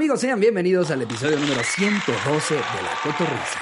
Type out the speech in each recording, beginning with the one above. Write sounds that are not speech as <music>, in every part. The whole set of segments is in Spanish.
amigos? Sean bienvenidos al episodio número 112 de La Cotorrisa.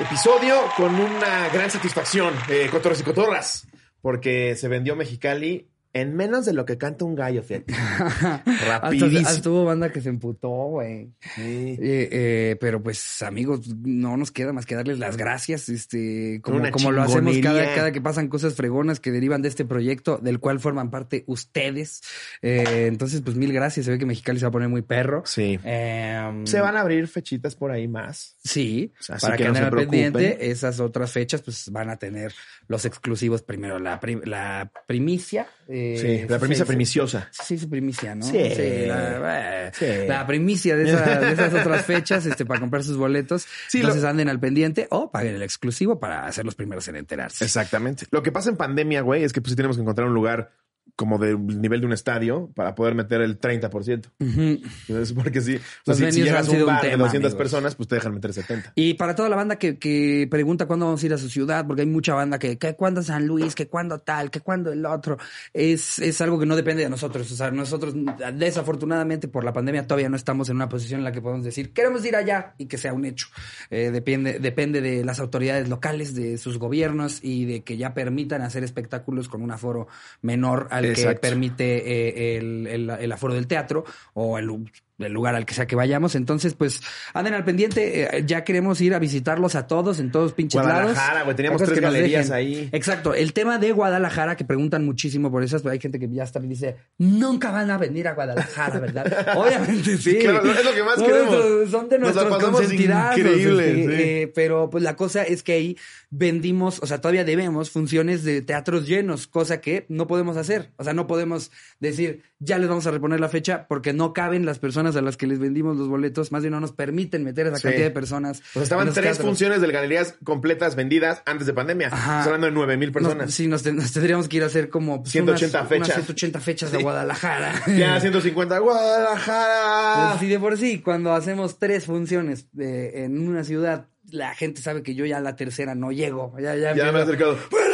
Episodio con una gran satisfacción, eh, cotorras y cotorras, porque se vendió Mexicali en menos de lo que canta un gallo, fíjate. <laughs> Rapidísimo. Hasta, hasta hubo banda que se emputó, güey. Sí. Eh, eh, pero pues, amigos, no nos queda más que darles las gracias, este, como, lo hacemos cada, que pasan cosas fregonas que derivan de este proyecto, del cual forman parte ustedes. Eh, entonces, pues mil gracias. Se ve que Mexicali se va a poner muy perro. Sí. Em, Se van a abrir fechitas por ahí más. Sí, para que que, no se pendiente, esas otras fechas pues van a tener los exclusivos primero, la, prim- la primicia. Eh, Sí, la premisa sí, primiciosa. Sí, su primicia, ¿no? Sí. la, eh, Sí. la primicia de, esa- de esas <laughs> otras fechas este, para comprar sus boletos. Entonces lo- anden al pendiente o paguen el exclusivo para ser los primeros en enterarse. Exactamente. Lo que pasa en pandemia, güey, es que pues sí tenemos que encontrar un lugar como del nivel de un estadio para poder meter el 30%. Ujú. Entonces, porque si, si, si llegas a un un bar de tema, 200 amigos. personas, pues te dejan meter 70. Y para toda la banda que, que pregunta cuándo vamos a ir a su ciudad, porque hay mucha banda que, que cuándo San Luis, que cuándo tal, que cuándo el otro, es, es algo que no depende de nosotros. O sea, nosotros desafortunadamente por la pandemia todavía no estamos en una posición en la que podemos decir, queremos ir allá y que sea un hecho. Eh, depende, depende de las autoridades locales, de sus gobiernos y de que ya permitan hacer espectáculos con un aforo menor al que permite eh, el, el- el aforo del teatro o el, el lugar al que sea que vayamos. Entonces, pues, anden al pendiente. eh, ya queremos ir a visitarlos a todos en todos pinches lados. Guadalajara, güey, teníamos tres nos galerías ahí. Exacto. El tema de Guadalajara, que preguntan muchísimo por esas, pero hay gente que ya está y dice, nunca van a venir a Guadalajara, ¿verdad? <laughs> Obviamente sí. claro, es lo que más No, queremos. nuestros- Son de Nos la nuestros increíble, este, sí. eh, pero pues la cosa es que ahí vendimos, o sea, todavía debemos funciones de teatros llenos, cosa que no podemos hacer. O sea, no podemos decir, ya les vamos a reponer la fecha porque no caben las personas a las que les vendimos los boletos, más bien no nos permiten meter esa Sí. cantidad de personas. Sea, estaban tres teatros. funciones de galerías completas vendidas antes de pandemia. Estamos hablando de 9 mil personas. Nos- sí, nos, ten- nos tendríamos que ir a hacer como pues, 180 unas, fechas. unas 180 fechas de. Guadalajara. <laughs> Ya 150, Guadalajara. Así de por sí, cuando hacemos tres funciones de- en una ciudad, la gente sabe que yo ya a la tercera no llego. Ya, ya, Ya me he acercado. <laughs>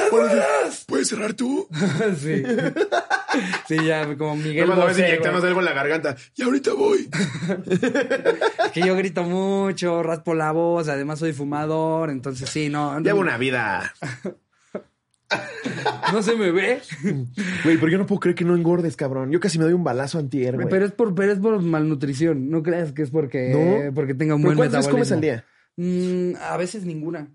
¿Puedes cerrar tú? <laughs> sí. sí, ya como Miguel Bosé, inyectarnos güey. algo en la garganta. Y ahorita voy. <laughs> que yo grito mucho, raspo la voz, además soy fumador, entonces sí, no. no- Llevo una vida. <laughs> No se me ve. Güey, pero yo no puedo creer que no engordes, cabrón. Yo casi me doy un balazo antier, güey. Pero es por, pero es por malnutrición. No creas que es porque, ¿No? porque tenga un ¿Pero buen cuántas veces comes al día? Mm, a veces ninguna.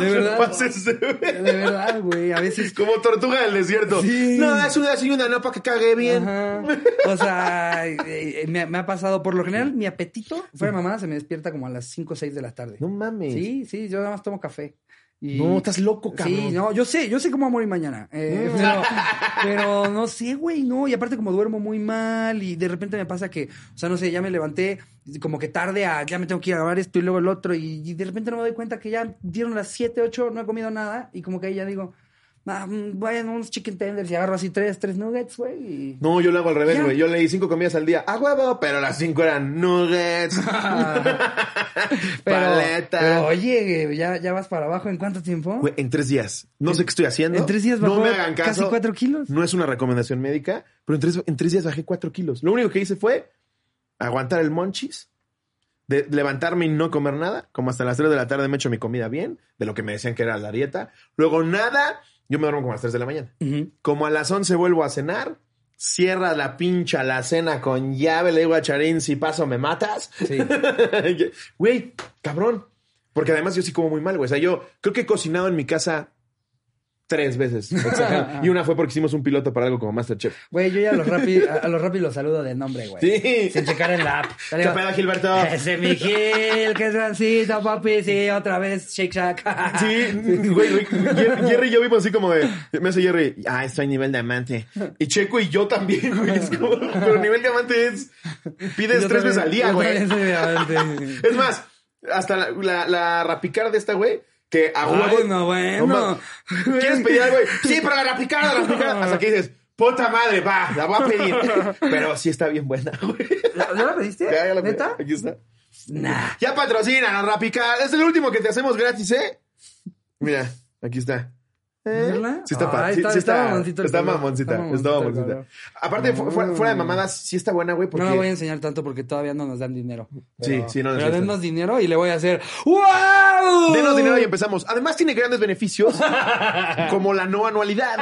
De verdad. Pases de- verdad, güey. A veces. Como tortuga del desierto. Sí. No, es una así una no para que cague bien. Ajá. O sea, eh, eh, me, me ha pasado, por lo general, mi apetito, fuera de mamá, se me despierta como a las 5 o 6 de la tarde. No mames. Sí, sí, yo nada más tomo café. Y- No, estás loco, cabrón. Sí, no, yo sé, yo sé cómo voy a morir mañana. eh, pero, pero no sé, güey, no. Y aparte, como duermo muy mal y de repente me pasa que, o sea, no sé, ya me levanté como que tarde a, ya me tengo que ir a grabar esto y luego el otro. Y, y de repente no me doy cuenta que ya dieron las 7, 8, no he comido nada. Y como que ahí ya digo, vayan unos chicken tenders y agarro así tres, tres nuggets, güey. y- No, yo lo hago al revés, güey. Yo leí cinco comidas al día. A huevo, pero las cinco eran nuggets. <laughs> <laughs> pero, Paleta. pero oye, ya, ya vas para abajo. ¿En cuánto tiempo? Güey, en tres días. No sé qué estoy haciendo. en tres días No bajó me hagan caso. casi cuatro kilos. No es una recomendación médica, pero en tres, en tres días bajé cuatro kilos. Lo único que hice fue aguantar el monchis, de levantarme y no comer nada. Como hasta las 3 de la tarde me echo mi comida bien, de lo que me decían que era la dieta. Luego nada, yo me duermo como a las 3 de la mañana. Como a las 11 vuelvo a cenar, cierra la pincha la cena con llave, le digo a Charín, si paso me matas. Sí. <laughs> Güey, cabrón. Porque además yo sí como muy mal, güey. O sea, yo creo que he cocinado en mi casa tres veces. <laughs> y una fue porque hicimos un piloto para algo como Masterchef. Güey, yo ya a los Rappi, a, a los Rappi los saludo de nombre, güey. Sí. Sin checar en la app. <laughs> ¿Qué pedo, Gilberto? Ese mi Gil, que es gancito, papi, sí, otra vez, Shake Shack. Sí, <laughs> güey, güey, Jerry, Jerry y yo vimos así como de, me hace Jerry, ah, estoy nivel diamante. Y Checo y yo también, güey. Es como, pero nivel diamante es, pides Yo tres también- veces al día, güey. Es más, hasta la, la, la rapicar de esta, güey, que a Ay, huevo. no, bueno. ¿Quieres pedir algo, güey? <laughs> Sí, pero la rapicar, la rapicar. Hasta que dices, puta madre, va, la voy a pedir. Pero sí está bien buena, güey. ¿Ya la pediste? Ya, ya la pedí. ¿Neta? Aquí está. Nah. Ya patrocina la rapicar. Es el último que te hacemos gratis, ¿eh? Mira, aquí está. ¿Eh? ¿Verdad? Sí está, pa- Ay, sí- está- sí está el está mamoncita, Está mamoncita. color. Aparte, fu- fuera, fuera de mamadas, sí está buena, güey, porque... No la voy a enseñar tanto porque todavía no nos dan dinero. Sí, Pero- sí, no nos Pero denos dinero y le voy a hacer ¡Wow! Denos dinero y empezamos. Además tiene grandes beneficios, <laughs> como la no anualidad.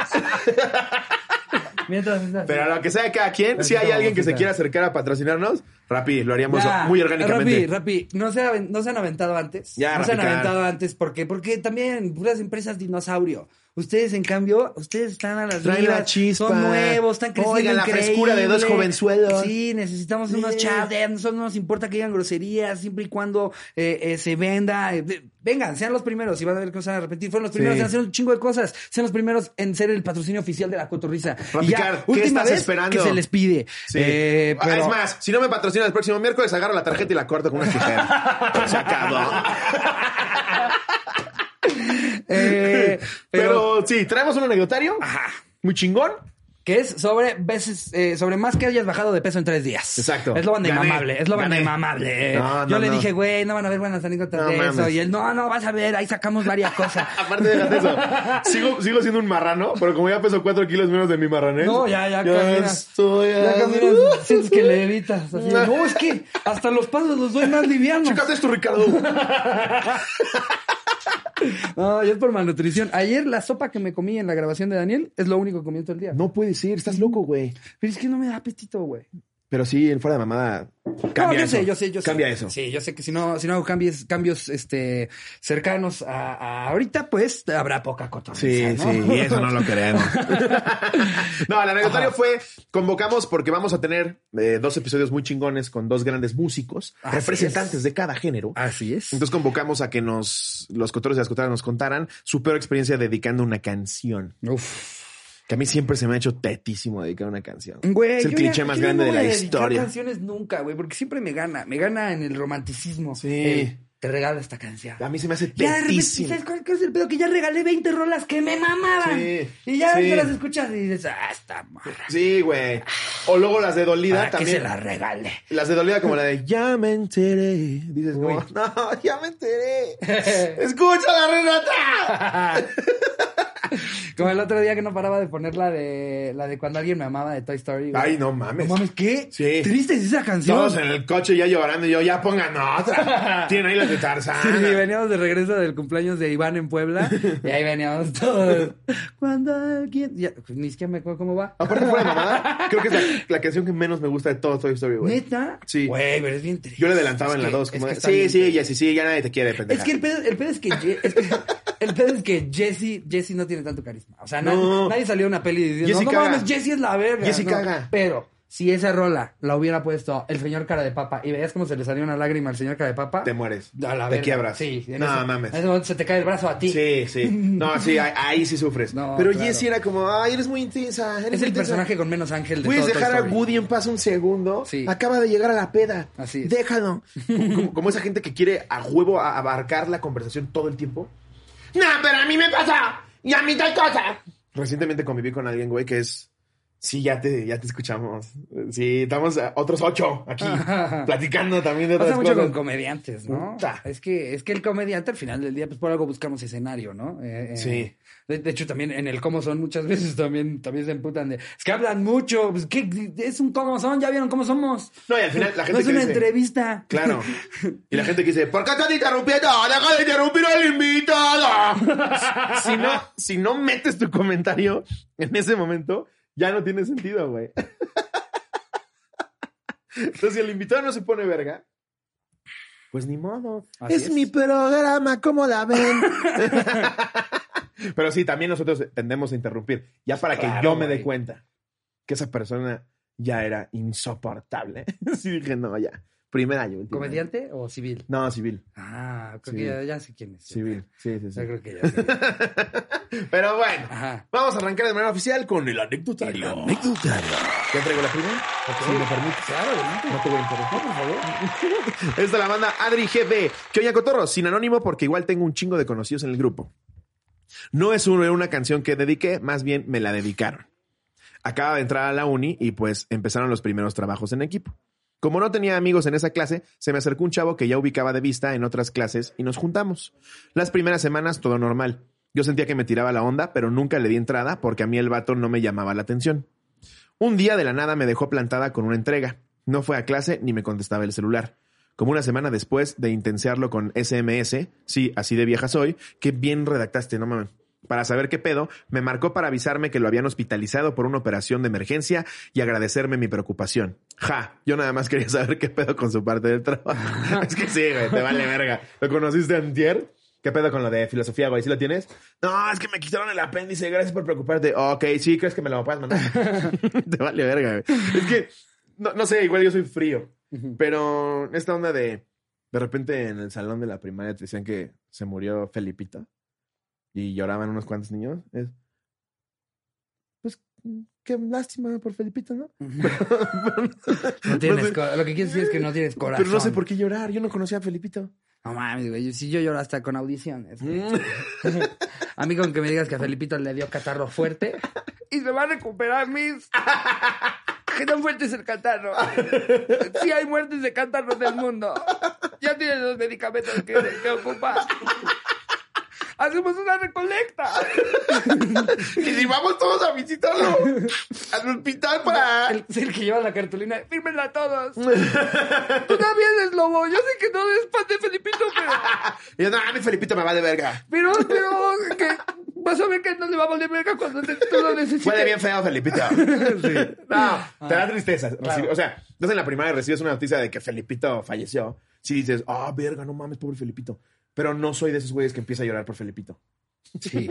Mientras, Pero a lo que sea de cada quien, si hay alguien que se quiera acercar a patrocinarnos, Rappi, lo haríamos Ya, muy orgánicamente. Rappi, Rappi, no se, han- no se han aventado antes. Ya, no se han aventado antes. ¿Por qué? Porque también puras empresas dinosaurio. Ustedes, en cambio, ustedes están a las Traen la chispa. Son nuevos, están creciendo Oigan, la increíble. frescura de dos jovenzuelos. Sí, necesitamos unos chavos. No nos importa que digan groserías, siempre y cuando eh, eh, se venda. Eh, vengan, sean los primeros y van a ver que no se van a arrepentir. Fueron los primeros Sí. en hacer un chingo de cosas. Sean los primeros en ser el patrocinio oficial de la cotorriza. Card, ¿qué última estás vez esperando? que se les pide. Sí. Ah, pero- Es más, si no me patrocinas el próximo miércoles, agarro la tarjeta y la corto con una tijera. <laughs> Se acabó. <laughs> Eh, <laughs> Pero, sí, traemos un anecdotario. Ajá. Muy chingón. Que es sobre veces, eh, sobre más que hayas bajado de peso en tres días. Exacto. Es lo Gané. mamable, es lo Gané. mamable. No, Yo le no. dije, güey, no van a ver buenas anécdotas de eso. mames. Y él, no, no, vas a ver, ahí sacamos varias cosas. <laughs> Aparte de eso, <laughs> sigo, sigo siendo un marrano, pero como ya peso cuatro kilos menos de mi marranés. No, ya, ya caminas. estoy Ya así. caminas, sientes que le evitas. Así, no, es que hasta los pasos los doy más livianos. Chécate esto, Ricardo. No, yo es por malnutrición. Ayer la sopa que me comí en la grabación de Daniel es lo único que comí todo el día. No puede ser, estás loco, güey. Pero es que no me da apetito, güey. Pero sí, en fuera de mamada, cambia no, yo eso. sé, yo sé, yo sé. Cambia eso. Sí, yo sé que si no, si no hago cambios, cambios este, cercanos a, a ahorita, pues habrá poca cotorriza, Sí, ¿no? sí, y eso no lo <laughs> queremos. <laughs> no, el anecdotario Ajá. fue, convocamos porque vamos a tener eh, dos episodios muy chingones con dos grandes músicos, Así representantes es. de cada género. Así es. Entonces convocamos a que nos, los cotoros y las cotoras nos contaran su peor experiencia dedicando una canción. Uf. Que a mí siempre se me ha hecho tetísimo dedicar una canción. Güey, es el cliché ya- más ya grande no de la historia. canciones nunca, güey, porque siempre me gana. Me gana en el romanticismo. Sí. El, te regalo esta canción. A mí se me hace Ya tetísimo. ¿sabes cuál cuál es el pedo? Que ya regalé 20 rolas que me mamaban. Sí, y ya sí. te las escuchas y dices, ah, esta morra. Sí, güey. O luego las de dolida ¿Para también. se la regalé? Las de dolida como la de Ya me enteré. Dices, como, no, ya me enteré. <laughs> Escucha la Renata. <laughs> Como el otro día que no paraba de poner la de la de cuando alguien me amaba de Toy Story. güey. Ay, no mames. No mames, ¿qué? Sí. Triste es esa canción. Todos en el coche ya llorando y yo, ya pongan otra. Tienen ahí las de Tarzán. Sí, veníamos de regreso del cumpleaños de Iván en Puebla y ahí veníamos <laughs> todos. Cuando alguien. Ya, pues, ni siquiera me acuerdo cómo va. Aparte fuera de mamada, <laughs> creo que es la, la canción que menos me gusta de todo Toy Story, güey. ¿Neta? Sí. Güey, pero es bien triste. Yo le adelantaba Es en la que- 2. es Como sí, sí, ya sí, sí, ya nadie te quiere, pendeja. Es que el pedo, el pedo es que, es que- <laughs> el pedo es que Jesse, Jesse no tiene tanto carisma. O sea, nadie, No. nadie salió a una peli diciendo, Jesse no, mames, Jesse es la verga. Jesse No. caga. Pero si esa rola la hubiera puesto el señor cara de papa y veías cómo se le salió una lágrima al señor cara de papa, Te mueres. a la te verga. quiebras. Sí. en No, ese- mames. En ese momento se te cae el brazo a ti. Sí, sí. No, sí, ahí, ahí sí sufres. No, Pero claro. Jessie era como, ay, eres muy intensa. Eres Es el intensa. personaje con menos ángel de ¿Puedes todo dejar a. Woody en paz un segundo? Sí. Acaba de llegar a la peda. Así es. Déjalo. como, como esa gente que quiere a huevo abarcar la conversación todo el tiempo. No, pero a mí me pasa. Y a mí tal cosa. Recientemente conviví con alguien, güey, que es... Sí, ya te, ya te escuchamos. Sí, estamos otros ocho aquí <laughs> platicando también de otras Pasa mucho cosas. con comediantes, ¿no? Puta. Es que, es que el comediante al final del día, pues por algo buscamos escenario, ¿no? Eh, eh, Sí. De, de hecho, también en el cómo son muchas <laughs> veces también, también se emputan de, es que hablan mucho, pues ¿qué? Es un cómo son, ya vieron cómo somos. No, y al final la <laughs> gente no es que una dice- entrevista. Claro. Y la gente que dice, ¿por qué estás interrumpiendo? Deja de interrumpir al invitado. si, no, si no metes tu comentario en ese momento, ya no tiene sentido, güey. Entonces, si el invitado no se pone verga, pues ni modo. Así es, es. mi programa, ¿cómo la ven? <laughs> Pero sí, también nosotros tendemos a interrumpir. Ya para que yo me dé cuenta que esa persona ya era insoportable. <laughs> sí dije, no, ya. Primer año. último año. ¿Comediante o civil? No, civil. Ah, creo Civil. que ya, ya sé quién es. Civil. Sí, sí, sí. Yo creo que ya sé. <laughs> Pero bueno, Ajá. vamos a arrancar de manera oficial con el anecdotario. Anecdotario. ¿Ya traigo la primera? Si me permites. Claro, ¿no? No te voy a interrumpir. por favor. <laughs> Esta la banda Adri GB. Que oye, Cotorro, sin anónimo porque igual tengo un chingo de conocidos en el grupo. No es una, una canción que dediqué, más bien me la dedicaron. Acaba de entrar a la uni y pues empezaron los primeros trabajos en equipo. Como no tenía amigos en esa clase, se me acercó un chavo que ya ubicaba de vista en otras clases y nos juntamos. Las primeras semanas todo normal. Yo sentía que me tiraba la onda, pero nunca le di entrada porque a mí el vato no me llamaba la atención. Un día de la nada me dejó plantada con una entrega. No fue a clase ni me contestaba el celular. Como una semana después de intensearlo con SMS, sí, así de vieja soy, que bien redactaste, no mames. Para saber qué pedo, me marcó para avisarme que lo habían hospitalizado por una operación de emergencia y agradecerme mi preocupación. Ja, yo nada más quería saber qué pedo con su parte del trabajo. <laughs> es que sí, güey, te vale verga. ¿Lo conociste antier? ¿Qué pedo con lo de filosofía, güey? ¿Sí lo tienes? No, es que me quitaron el apéndice. Gracias por preocuparte. ok, sí, ¿crees que me lo puedes mandar? <laughs> Te vale verga, güey. Es que, no, no, sé, igual yo soy frío. Pero esta onda de, de repente en el salón de la primaria te decían que se murió Felipito y lloraban unos cuantos niños. Es, pues, qué lástima por Felipito, ¿no? <laughs> no tienes, lo que quieres decir es que no tienes corazón. Pero no sé por qué llorar. Yo no conocía a Felipito. No mames, güey. Si yo lloro hasta con audiciones. a mí con que me digas que a Felipito le dio catarro fuerte <laughs> y se va a recuperar mis... <laughs> que tan fuerte es el catarro. Sí hay muertes de catarro en el mundo. Ya tienes los medicamentos que, que ocupa hacemos una recolecta. <laughs> y si vamos todos a visitarlo al hospital para. El, el que lleva la cartulina, fírmenla todos. <laughs> Tú también es lobo. Yo sé que no es pan de Felipito, pero. <laughs> y yo, no, a mi Felipito me va de verga. Pero, pero, que vas a ver que no le va a valer verga cuando te, tú lo necesites. Huele bien feo, Felipito. sí. No, te da tristeza. O sea, no en la primaria recibes una noticia de que Felipito falleció. Si dices, ah, oh, verga, no mames, pobre Felipito. Pero no soy de esos güeyes que empieza a llorar por Felipito. Sí.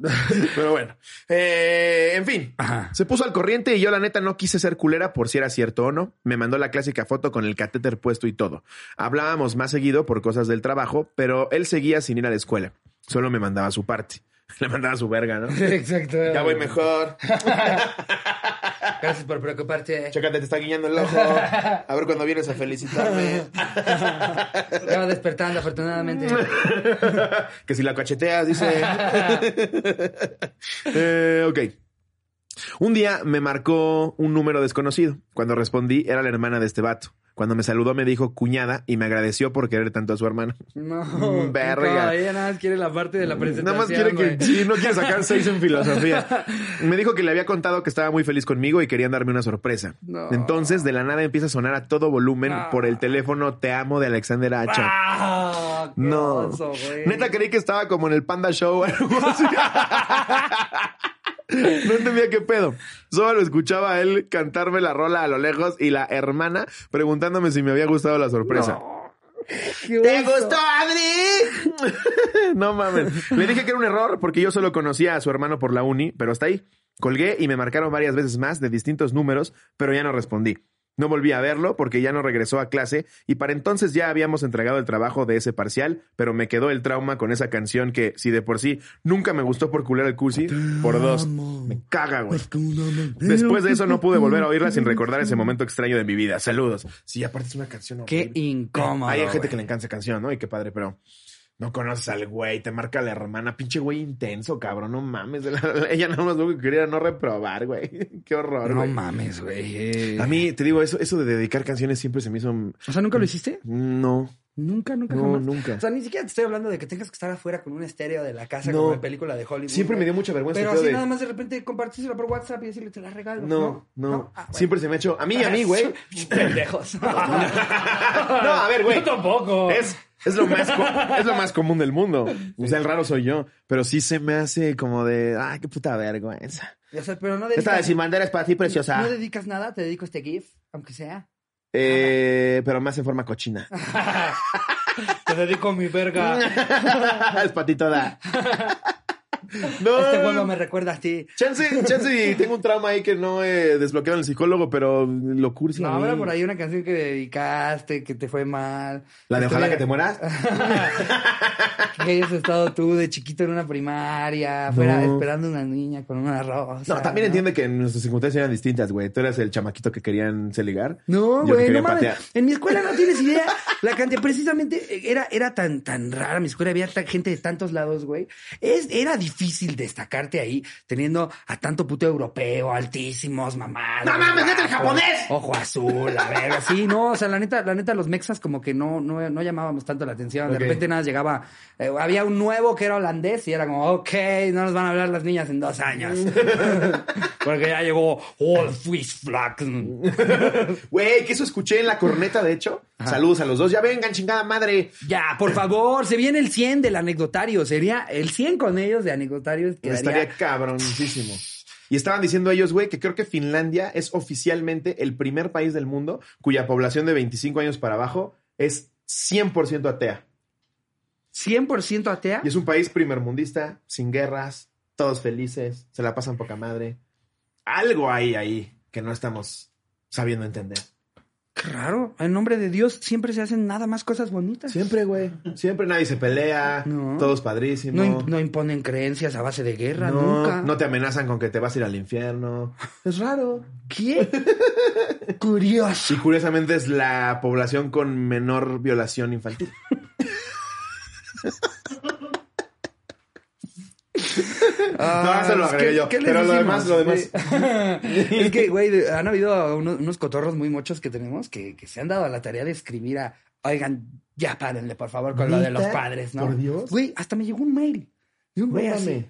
<laughs> Pero bueno. Eh, en fin. Se puso al corriente y yo la neta no quise ser culera por si era cierto o no. Me mandó la clásica foto con el catéter puesto y todo. Hablábamos más seguido por cosas del trabajo, pero él seguía sin ir a la escuela. Solo me mandaba su parte. <laughs> Le mandaba su verga, ¿no? <laughs> Exacto. Ya voy mejor. <laughs> Gracias por preocuparte. Chécate, te está guiñando el ojo. A ver cuando vienes a felicitarme. Ya va despertando, afortunadamente. que si la cacheteas, dice. eh, ok. Un día me marcó un número desconocido. Cuando respondí, era la hermana de este vato. Cuando me saludó me dijo cuñada y me agradeció por querer tanto a su hermano. <laughs> No, mm, verga. No, ella nada más quiere la parte de la presentación. Nada más quiere que sí, no quiere sacar seis en filosofía. <laughs> Me dijo que le había contado que estaba muy feliz conmigo y querían darme una sorpresa. Entonces, de la nada empieza a sonar a todo volumen por el teléfono Te amo de Alexander Hacha. Ah, no. Neta creí que estaba como en el Panda Show. <laughs> No entendía qué pedo. Solo escuchaba a él cantarme la rola a lo lejos y la hermana preguntándome si me había gustado la sorpresa. ¿Te gustó, Adri? <laughs> no mames. Le dije que era un error porque yo solo conocía a su hermano por la uni, pero hasta ahí. Colgué y me marcaron varias veces más de distintos números, pero ya no respondí. No volví a verlo porque ya no regresó a clase y para entonces ya habíamos entregado el trabajo de ese parcial, pero me quedó el trauma con esa canción que, si de por sí nunca me gustó por cular el cursi, por dos, me caga, güey. Después de eso no pude volver a oírla sin recordar ese momento extraño de mi vida. Saludos. Sí, aparte es una canción Qué incómodo. Hay gente que le encanta esa canción, ¿no? Y qué padre, pero no conoces al güey, te marca la hermana, pinche güey intenso, cabrón, no mames. <laughs> Ella nada más lo que quería no reprobar, güey. <laughs> Qué horror, No mames, güey. A mí, te digo, eso, eso de dedicar canciones siempre se me hizo... O sea, ¿nunca lo hiciste? No. Nunca, nunca, no, nunca. O sea, ni siquiera te estoy hablando de que tengas que estar afuera con un estéreo de la casa como en película de Hollywood. Siempre me dio mucha vergüenza. Pero así nada más de repente compartírsela por WhatsApp y decirle, te la regalo. No, no. Ah, siempre se me ha hecho... A mí y a mí, güey. <laughs> Pendejos. no, a ver, güey. Yo tampoco. Es es lo más, <laughs> es lo más común del mundo. O sea, el raro soy yo. Pero sí se me hace como de, ay, qué puta vergüenza. O sea, pero no dedicas, Esta de sin bandera es para ti, preciosa. No dedicas nada, te dedico este GIF, aunque sea. Eh, pero más en forma cochina. <laughs> te dedico mi verga. <laughs> es para ti toda. No. Este juego me recuerda a ti. Chance, chance, tengo un trauma ahí que no he desbloqueado en el psicólogo, pero lo cursi. No, habrá por ahí una canción que dedicaste, que te fue mal. ¿La de Ojalá que te mueras? <laughs> que hayas estado tú de chiquito en una primaria, fuera esperando una niña con una rosa. No, también entiende que nuestras circunstancias eran distintas, güey. Tú eras el chamaquito que querían se ligar. No, güey, no mames. En mi escuela no tienes idea. <laughs> La cantidad, precisamente, era, era tan, tan rara. Mi escuela había gente de tantos lados, güey. Es, era difícil difícil destacarte ahí teniendo a tanto puto europeo, altísimos, mamados. ¡No mames, neta, el japonés! Ojo azul, a ver, así, no, o sea, la neta, la neta, los mexas como que no, no, no llamábamos tanto la atención. De repente nada llegaba, eh, había un nuevo que era holandés y era como, ok, no nos van a hablar las niñas en dos años. <laughs> Porque ya llegó All Swiss Flag. Güey, que eso escuché en la corneta, de hecho. Saludos a los dos. Ya vengan, chingada madre. Ya, por favor, se viene el 100 del anecdotario. Sería el 100 con ellos de anecdotario. Quedaría- Estaría cabroncísimo. Y estaban diciendo ellos, güey, que creo que Finlandia es oficialmente el primer país del mundo cuya población de 25 años para abajo es 100% atea. 100% atea. Y es un país primermundista, sin guerras, todos felices, se la pasan poca madre. Algo hay ahí que no estamos sabiendo entender. Qué raro. En nombre de Dios siempre se hacen nada más cosas bonitas. Siempre, güey. Siempre nadie se pelea, No. todos padrísimos. No, no imponen creencias a base de guerra, No, nunca. no te amenazan con que te vas a ir al infierno. Es raro. ¿Qué? <laughs> Curioso. Y curiosamente es la población con menor violación infantil. <laughs> Ah, eso lo es agregué yo. ¿qué les Pero lo decimos? demás, lo demás. <laughs> Es que, güey, han habido unos, unos cotorros muy muchos que tenemos que, que se han dado a la tarea de escribir a, oigan, ya párenle, por favor, con lo de los padres, ¿no? ¿Por Dios? Güey, hasta me llegó un mail. De un No así. mames.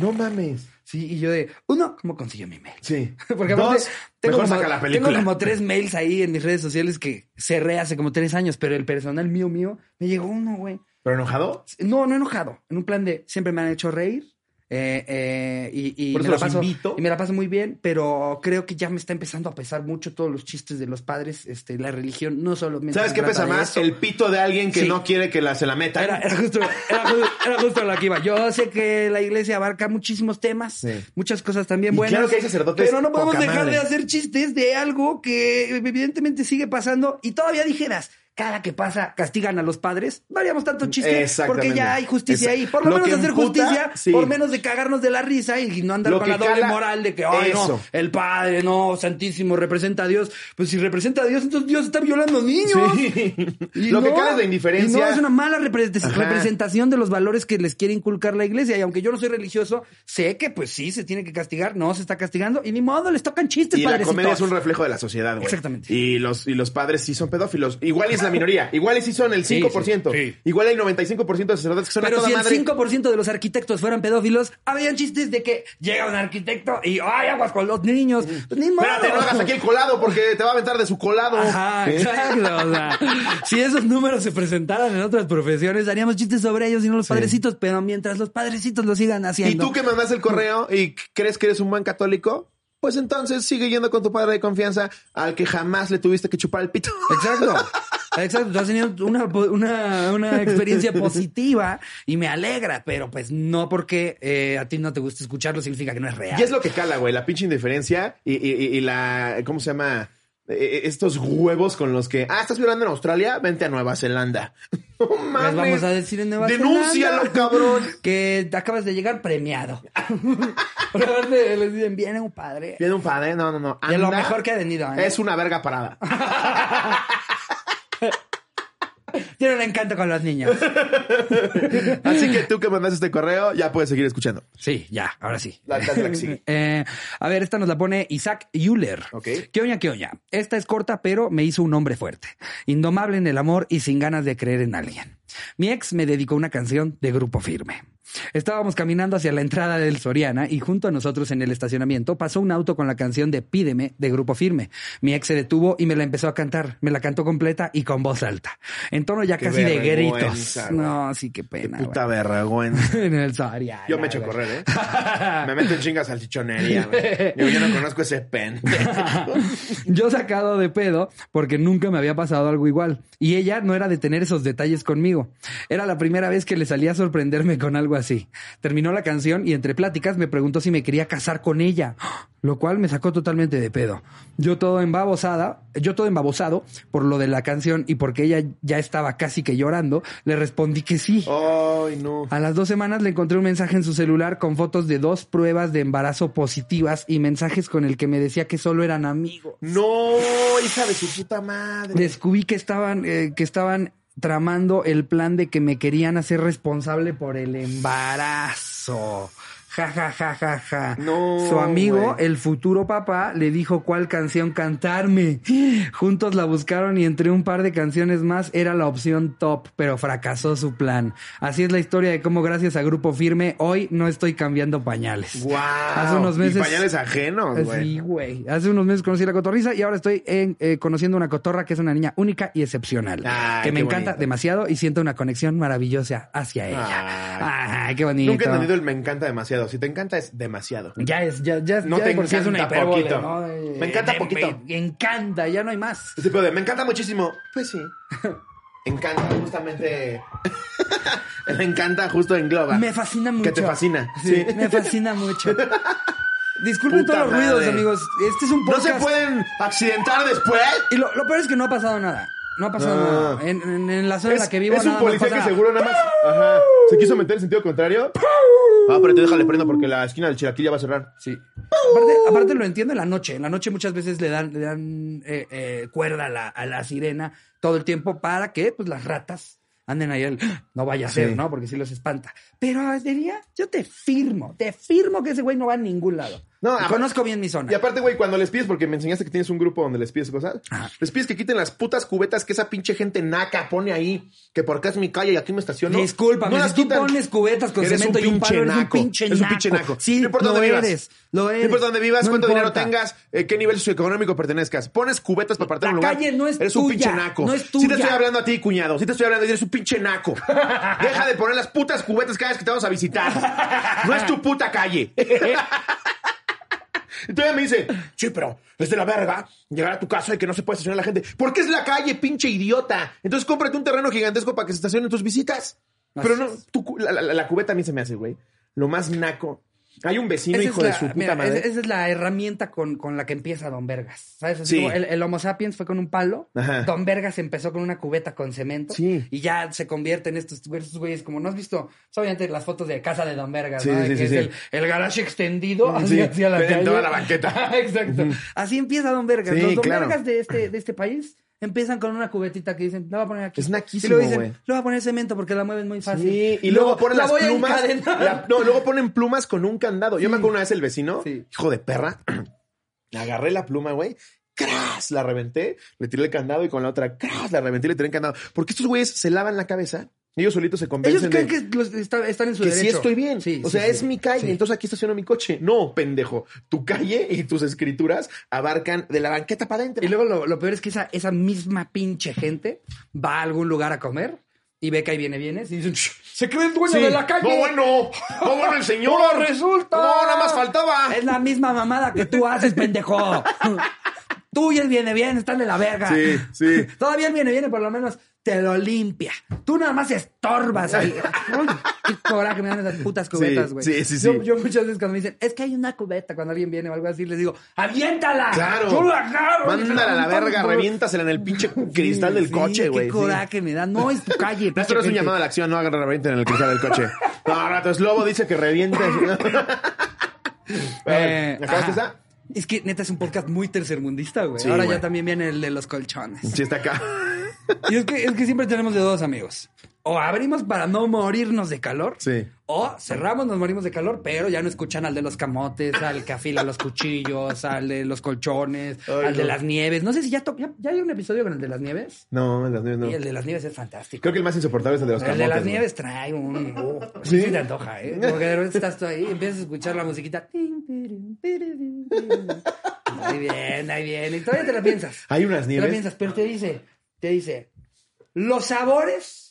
No mames. Sí, y yo de, uno, ¿cómo consiguió mi mail? Sí. <laughs> Porque aparte, Dos, mejor como, saca la película. tengo como tres mails ahí en mis redes sociales que cerré hace como tres años, pero el personal mío, mío, me llegó uno, güey. ¿Pero enojado? No, no enojado. En un plan de siempre me han hecho reír. eh, eh, y, y Por me la paso, invito. y me la paso muy bien, pero creo que ya me está empezando a pesar mucho todos los chistes de los padres, este, la religión, no solo ¿Sabes qué pesa más? El pito de alguien que Sí. no quiere que la, se la metan. Era, era justo, era, ju- era justo lo que iba. Yo sé que la iglesia abarca muchísimos temas, Sí. muchas cosas también buenas. claro que hay sacerdotes Pero no podemos dejar madre. de hacer chistes de algo que evidentemente sigue pasando y todavía dijeras. Cada que pasa, castigan a los padres. No haríamos tanto chiste porque ya hay justicia ahí. Por lo, lo menos hacer imputa, justicia, sí. por menos de cagarnos de la risa y no andar Lo con la doble cala- moral de que, ay, no, Eso. el padre, no, santísimo, representa a Dios. Pues si representa a Dios, entonces Dios está violando niños. Sí. <laughs> Y Lo que no, cala es la y indiferencia. no, es una mala repre- representación de los valores que les quiere inculcar la iglesia. Y aunque yo no soy religioso, sé que pues sí se tiene que castigar, no se está castigando. Y ni modo, les tocan chistes, Y la padrecitos. comedia es un reflejo de la sociedad, güey. Exactamente. Y los, y los padres sí son pedófilos. Igual es la minoría. Igual y sí son el Sí, 5%. sí, sí. Igual hay 95% de sacerdotes que son a Pero toda si el madre. 5% de los arquitectos fueran pedófilos, habrían chistes de que llega un arquitecto y ¡ay, aguas con los niños! Pues ni modo. Espérate, no hagas aquí el colado porque te va a aventar de su colado. Ajá, ¿Eh? exacto. O sea, <laughs> si esos números se presentaran en otras profesiones, haríamos chistes sobre ellos y no los padrecitos. Pero mientras los padrecitos lo sigan Y haciendo. tú que mandas el correo y crees que eres un buen católico, pues entonces sigue yendo con tu padre de confianza al que jamás le tuviste que chupar el pito. <laughs> Exacto. Exacto, tú has tenido una, una, una experiencia <laughs> positiva y me alegra, pero pues no porque eh, a ti no te gusta escucharlo significa que no es real. Y es lo que cala, güey, la pinche indiferencia y, y- y- y la, ¿cómo se llama? Eh, Estos huevos con los que, ah, estás violando en Australia, vente a Nueva Zelanda. <laughs> No Les mames. vamos a decir en Nueva Denúncialo, Zelanda cabrón. <laughs> Que te acabas de llegar premiado. <laughs> Les dicen, viene un padre. Viene un padre, no, no, no. De lo mejor que ha venido. ¿eh? Es una verga parada. Tiene un encanto con los niños. <laughs> Así que tú que mandaste este correo, ya puedes seguir escuchando. Sí, ya, ahora sí. La, la- la que <laughs> sigue. Eh, a ver, esta nos la pone Isaac Euler. Ok. ¿Qué oña, qué oña? Esta es corta, pero me hizo un hombre fuerte. Indomable en el amor y sin ganas de creer en alguien. Mi ex me dedicó una canción de grupo firme. Estábamos caminando hacia la entrada del Soriana y junto a nosotros en el estacionamiento pasó un auto con la canción de Pídeme de Grupo Firme. Mi ex se detuvo y me la empezó a cantar. Me la cantó completa y con voz alta. En tono ya Qué casi de gritos. güey. No, sí, qué pena. Puta güey. vergüenza. <laughs> en el Soriana. Yo me echo a correr, ¿eh? <laughs> Me meto en chingas salchichonería, güey. Yo, yo no conozco ese pen. <laughs> Yo sacado de pedo porque nunca me había pasado algo igual. Y ella no era de tener esos detalles conmigo. Era la primera vez que le salía a sorprenderme con algo así. Terminó la canción y entre pláticas me preguntó si me quería casar con ella, lo cual me sacó totalmente de pedo. Yo todo embabosada, yo todo embabosado por lo de la canción y porque ella ya estaba casi que llorando, le respondí que sí. Ay, no. A las dos semanas le encontré un mensaje en su celular con fotos de dos pruebas de embarazo positivas y mensajes con el que me decía que solo eran amigos. No, hija de su puta madre. Descubrí que estaban, eh, que estaban tramando el plan de que me querían hacer responsable por el embarazo. Ja, ja, ja, ja, ja. No, Su amigo, el futuro papá, le dijo cuál canción cantarme. <gasps> Juntos la buscaron y entre un par de canciones más era la opción top, pero fracasó su plan. Así es la historia de cómo gracias a Grupo Firme hoy no estoy cambiando pañales. Wow. Hace unos meses... Y pañales ajenos, güey. Sí, güey. Hace unos meses conocí la cotorriza y ahora estoy en- eh, conociendo una cotorra que es una niña única y excepcional. Ay, que me encanta bonito. demasiado y siento una conexión maravillosa hacia ella. Ay, qué bonito. Nunca he entendido el me encanta demasiado. Si te encanta es demasiado. Ya es, ya, ya, No ya te sí es una encanta hipérbole, poquito. ¿no? Me encanta me- poquito. Me encanta, ya no hay más. Ese pedo de me encanta muchísimo. Pues sí. <laughs> Encanta, justamente. <laughs> me encanta, justo engloba. Me fascina mucho. Que te fascina. Sí, Sí. me fascina mucho. <laughs> Disculpen Puta todos los ruidos, amigos. Este es un ¿No podcast. se pueden accidentar después? Y lo, lo peor es que no ha pasado nada. No ha pasado nada. En, en- en la zona en la que vivo es un nada policía que seguro nada más. Ajá. Se quiso meter en sentido contrario. Ah, pero te déjale prendo porque la esquina del chilaquil ya va a cerrar. Sí. Aparte, aparte lo entiendo en la noche. En la noche muchas veces le dan, le dan eh, eh, cuerda a la, a la sirena todo el tiempo para que pues, las ratas anden ahí. el- no vaya a ser, Sí. ¿no? Porque sí los espanta. Pero diría, yo te firmo, te firmo que ese güey no va a ningún lado. No, aparte- conozco bien mi zona. Y aparte, güey, cuando les pides, porque me enseñaste que tienes un grupo donde les pides cosas, Ajá. les pides que quiten las putas cubetas que esa pinche gente naca pone ahí, que porque es mi calle y aquí me estaciono. Discúlpame, no las si tú quitan. pones cubetas con Eres cemento un y un palo, eres un naco. pinche Eres un pinche naco. naco. Sí, no importa lo dónde vivas. eres, lo eres. No importa dónde vivas, No cuánto dinero importa. tengas, eh, qué nivel socioeconómico pertenezcas. Pones cubetas para apartar un lugar. calle no es Eres un tuya, pinche naco. no es Sí tuya. te estoy hablando a ti, cuñado. Sí te estoy hablando a ti, eres un pinche naco. <laughs> Deja de poner las putas cubetas cada vez que te vamos a visitar. No es tu puta calle. <laughs> Y todavía me dice, sí, pero es de la verga llegar a tu casa y que no se puede estacionar la gente. Porque es la calle, pinche idiota. Entonces cómprate un terreno gigantesco para que se estacionen tus visitas. Pero no, tu la- la cubeta a mí se me hace, güey. Lo más naco. Hay un vecino, Esa hijo de su puta mira, madre. esa- es la herramienta con, con la que empieza Don Vergas. ¿Sabes? Así Sí. como el, el Homo sapiens fue con un palo. Ajá. Don Vergas empezó con una cubeta con cemento. Sí. Y ya se convierte en estos, estos güeyes. Como no has visto, obviamente, las fotos de casa de Don Vergas, Sí, ¿no? sí, que es. El, el garage extendido hacia, hacia la en toda la banqueta. <laughs> Exacto. Así empieza Don Vergas. Los Don claro. Vergas de este, de este país empiezan con una cubetita que dicen, la voy a poner aquí. Es naquísimo, Y luego dicen, güey. le voy a poner cemento porque la mueven muy fácil. Sí, y luego ponen la las voy a plumas. encadenar. la- no, luego ponen plumas con un candado. Yo me acuerdo una vez el vecino, Sí. hijo de perra, <clears throat> agarré la pluma, güey. ¡Cras! La reventé, le tiré el candado y con la otra, ¡cras! La reventé y le tiré el candado. Porque estos güeyes se lavan la cabeza ellos solitos se Ellos convencen creen de que los- está- están en su que derecho. sí estoy bien. Sí, o sí, sea, sí. es mi calle, entonces aquí estaciono mi coche. No, pendejo. Tu calle y tus escrituras abarcan de la banqueta para adentro. Y luego lo, lo peor es que esa, esa misma pinche gente va a algún lugar a comer y ve que ahí viene bienes y dicen, "Shh, se cree el dueño de la calle. No, bueno. No, bueno, el señor. <laughs> Ahora resulta. No, nada más faltaba. Es la misma mamada que tú haces, pendejo. <laughs> tú y el viene bien, están de la verga. Sí, sí. <laughs> Todavía el viene bien, por lo menos te lo limpia. Tú nada más estorbas ahí. <laughs> Uy, qué coraje me dan esas putas cubetas, güey. sí, sí, sí. yo muchas veces cuando me dicen, es que hay una cubeta, cuando alguien viene o algo así, les digo, ¡aviéntala! Claro. Yo la agarro. Mándala a la verga, Por- reviéntasela en el pinche cristal del coche, güey. Qué coraje me da. No es tu calle. No, <laughs> pinche esto no es un llamado a la acción, no agarra revienten en el cristal del coche. No, ratos, Lobo dice que revientes. Ver, Eh, ¿Acabaste esa? Es que neta es un podcast muy tercermundista, güey. Sí, Ahora güey. ya también viene el de los colchones. Sí, está acá. Y es que, es que siempre tenemos de dos amigos. O abrimos para no morirnos de calor. Sí. O cerramos, nos morimos de calor, pero ya no escuchan al de los camotes, al que afila los cuchillos, al de los colchones, Ay, al de no. las nieves. No sé si ya, ya, ya hay un episodio con el de las nieves. No, las nieves no. Y el de las nieves es fantástico. Creo que el más insoportable es el de los El camotes. de las güey. nieves trae un... uh, ¿Sí? sí, te antoja, ¿eh? <laughs> Porque de repente estás tú ahí y empiezas a escuchar la musiquita. Ahí viene, ahí viene. Y todavía te la piensas. Hay unas Te la nieves. piensas, pero te dice, te dice, los sabores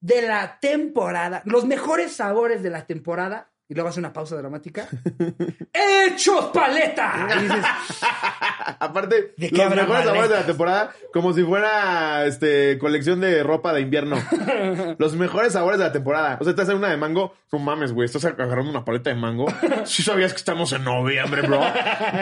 de la temporada, los mejores sabores de la temporada, y luego hace una pausa dramática. <laughs> ¡Hechos paleta! Y dices, <laughs> Aparte, ¿De qué los mejores sabores de la temporada, como si fuera este colección de ropa de invierno. <laughs> los mejores sabores de la temporada. O sea, te hacen una de mango, no mames, güey, estás agarrando una paleta de mango. Si sabías que estamos en noviembre, bro.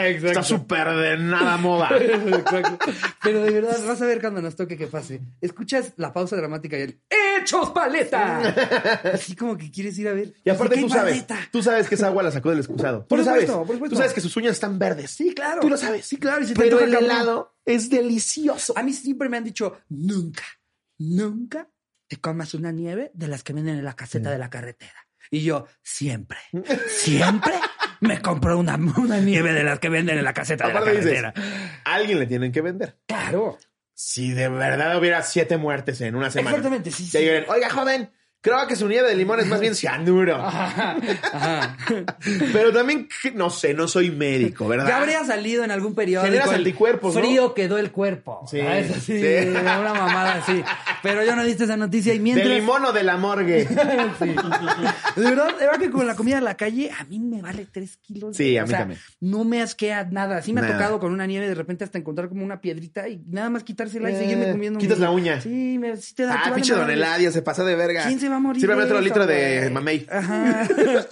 Está súper de nada moda. Exacto. Pero de verdad, vas a ver cuando nos toque que pase. Escuchas la pausa dramática y el ¡Hechos paleta! Así como que quieres ir a ver. Y aparte ¿de qué tú sabes, tú sabes que esa agua la sacó del excusado. Tú Por sabes. supuesto, por supuesto. Tú sabes que sus uñas están verdes. Sí, claro. Tú lo sabes. Sí, claro. Y te Pero antoja el helado es delicioso. A mí siempre me han dicho, nunca, nunca te comas una nieve de las que venden en la caseta de la carretera. Y yo, siempre, siempre <laughs> me compro una, una nieve de las que venden en la caseta de la dices, carretera. alguien le tienen que vender. Claro. Si de verdad hubiera siete muertes en una semana. Exactamente, sí, sí. oiga, joven, creo que su nieve de limón es más bien cianuro. <laughs> Ajá, ajá. Pero también, no sé, no soy médico, ¿verdad? Ya habría salido en algún periódico. Generas anticuerpos, ¿no? Frío quedó el cuerpo. Sí, ¿sabes? Así, sí. Una mamada así. Pero yo no viste esa noticia y mientras. ¿De limón o de la morgue? <laughs> Sí. De verdad, de verdad que con la comida de la calle a mí me vale tres kilos. Sí, a O mí sea, también. No me asquea nada. Sí me ha tocado con una nieve de repente hasta encontrar como una piedrita y nada más quitársela y Eh, seguirme comiendo. quitas la uña. Sí, me, sí te da. Ah, pinche Don. Eladio, se pasó de verga. ¿Quién se va a morir? Sírveme de otro eso, litro de güey? mamey. Ajá. <laughs>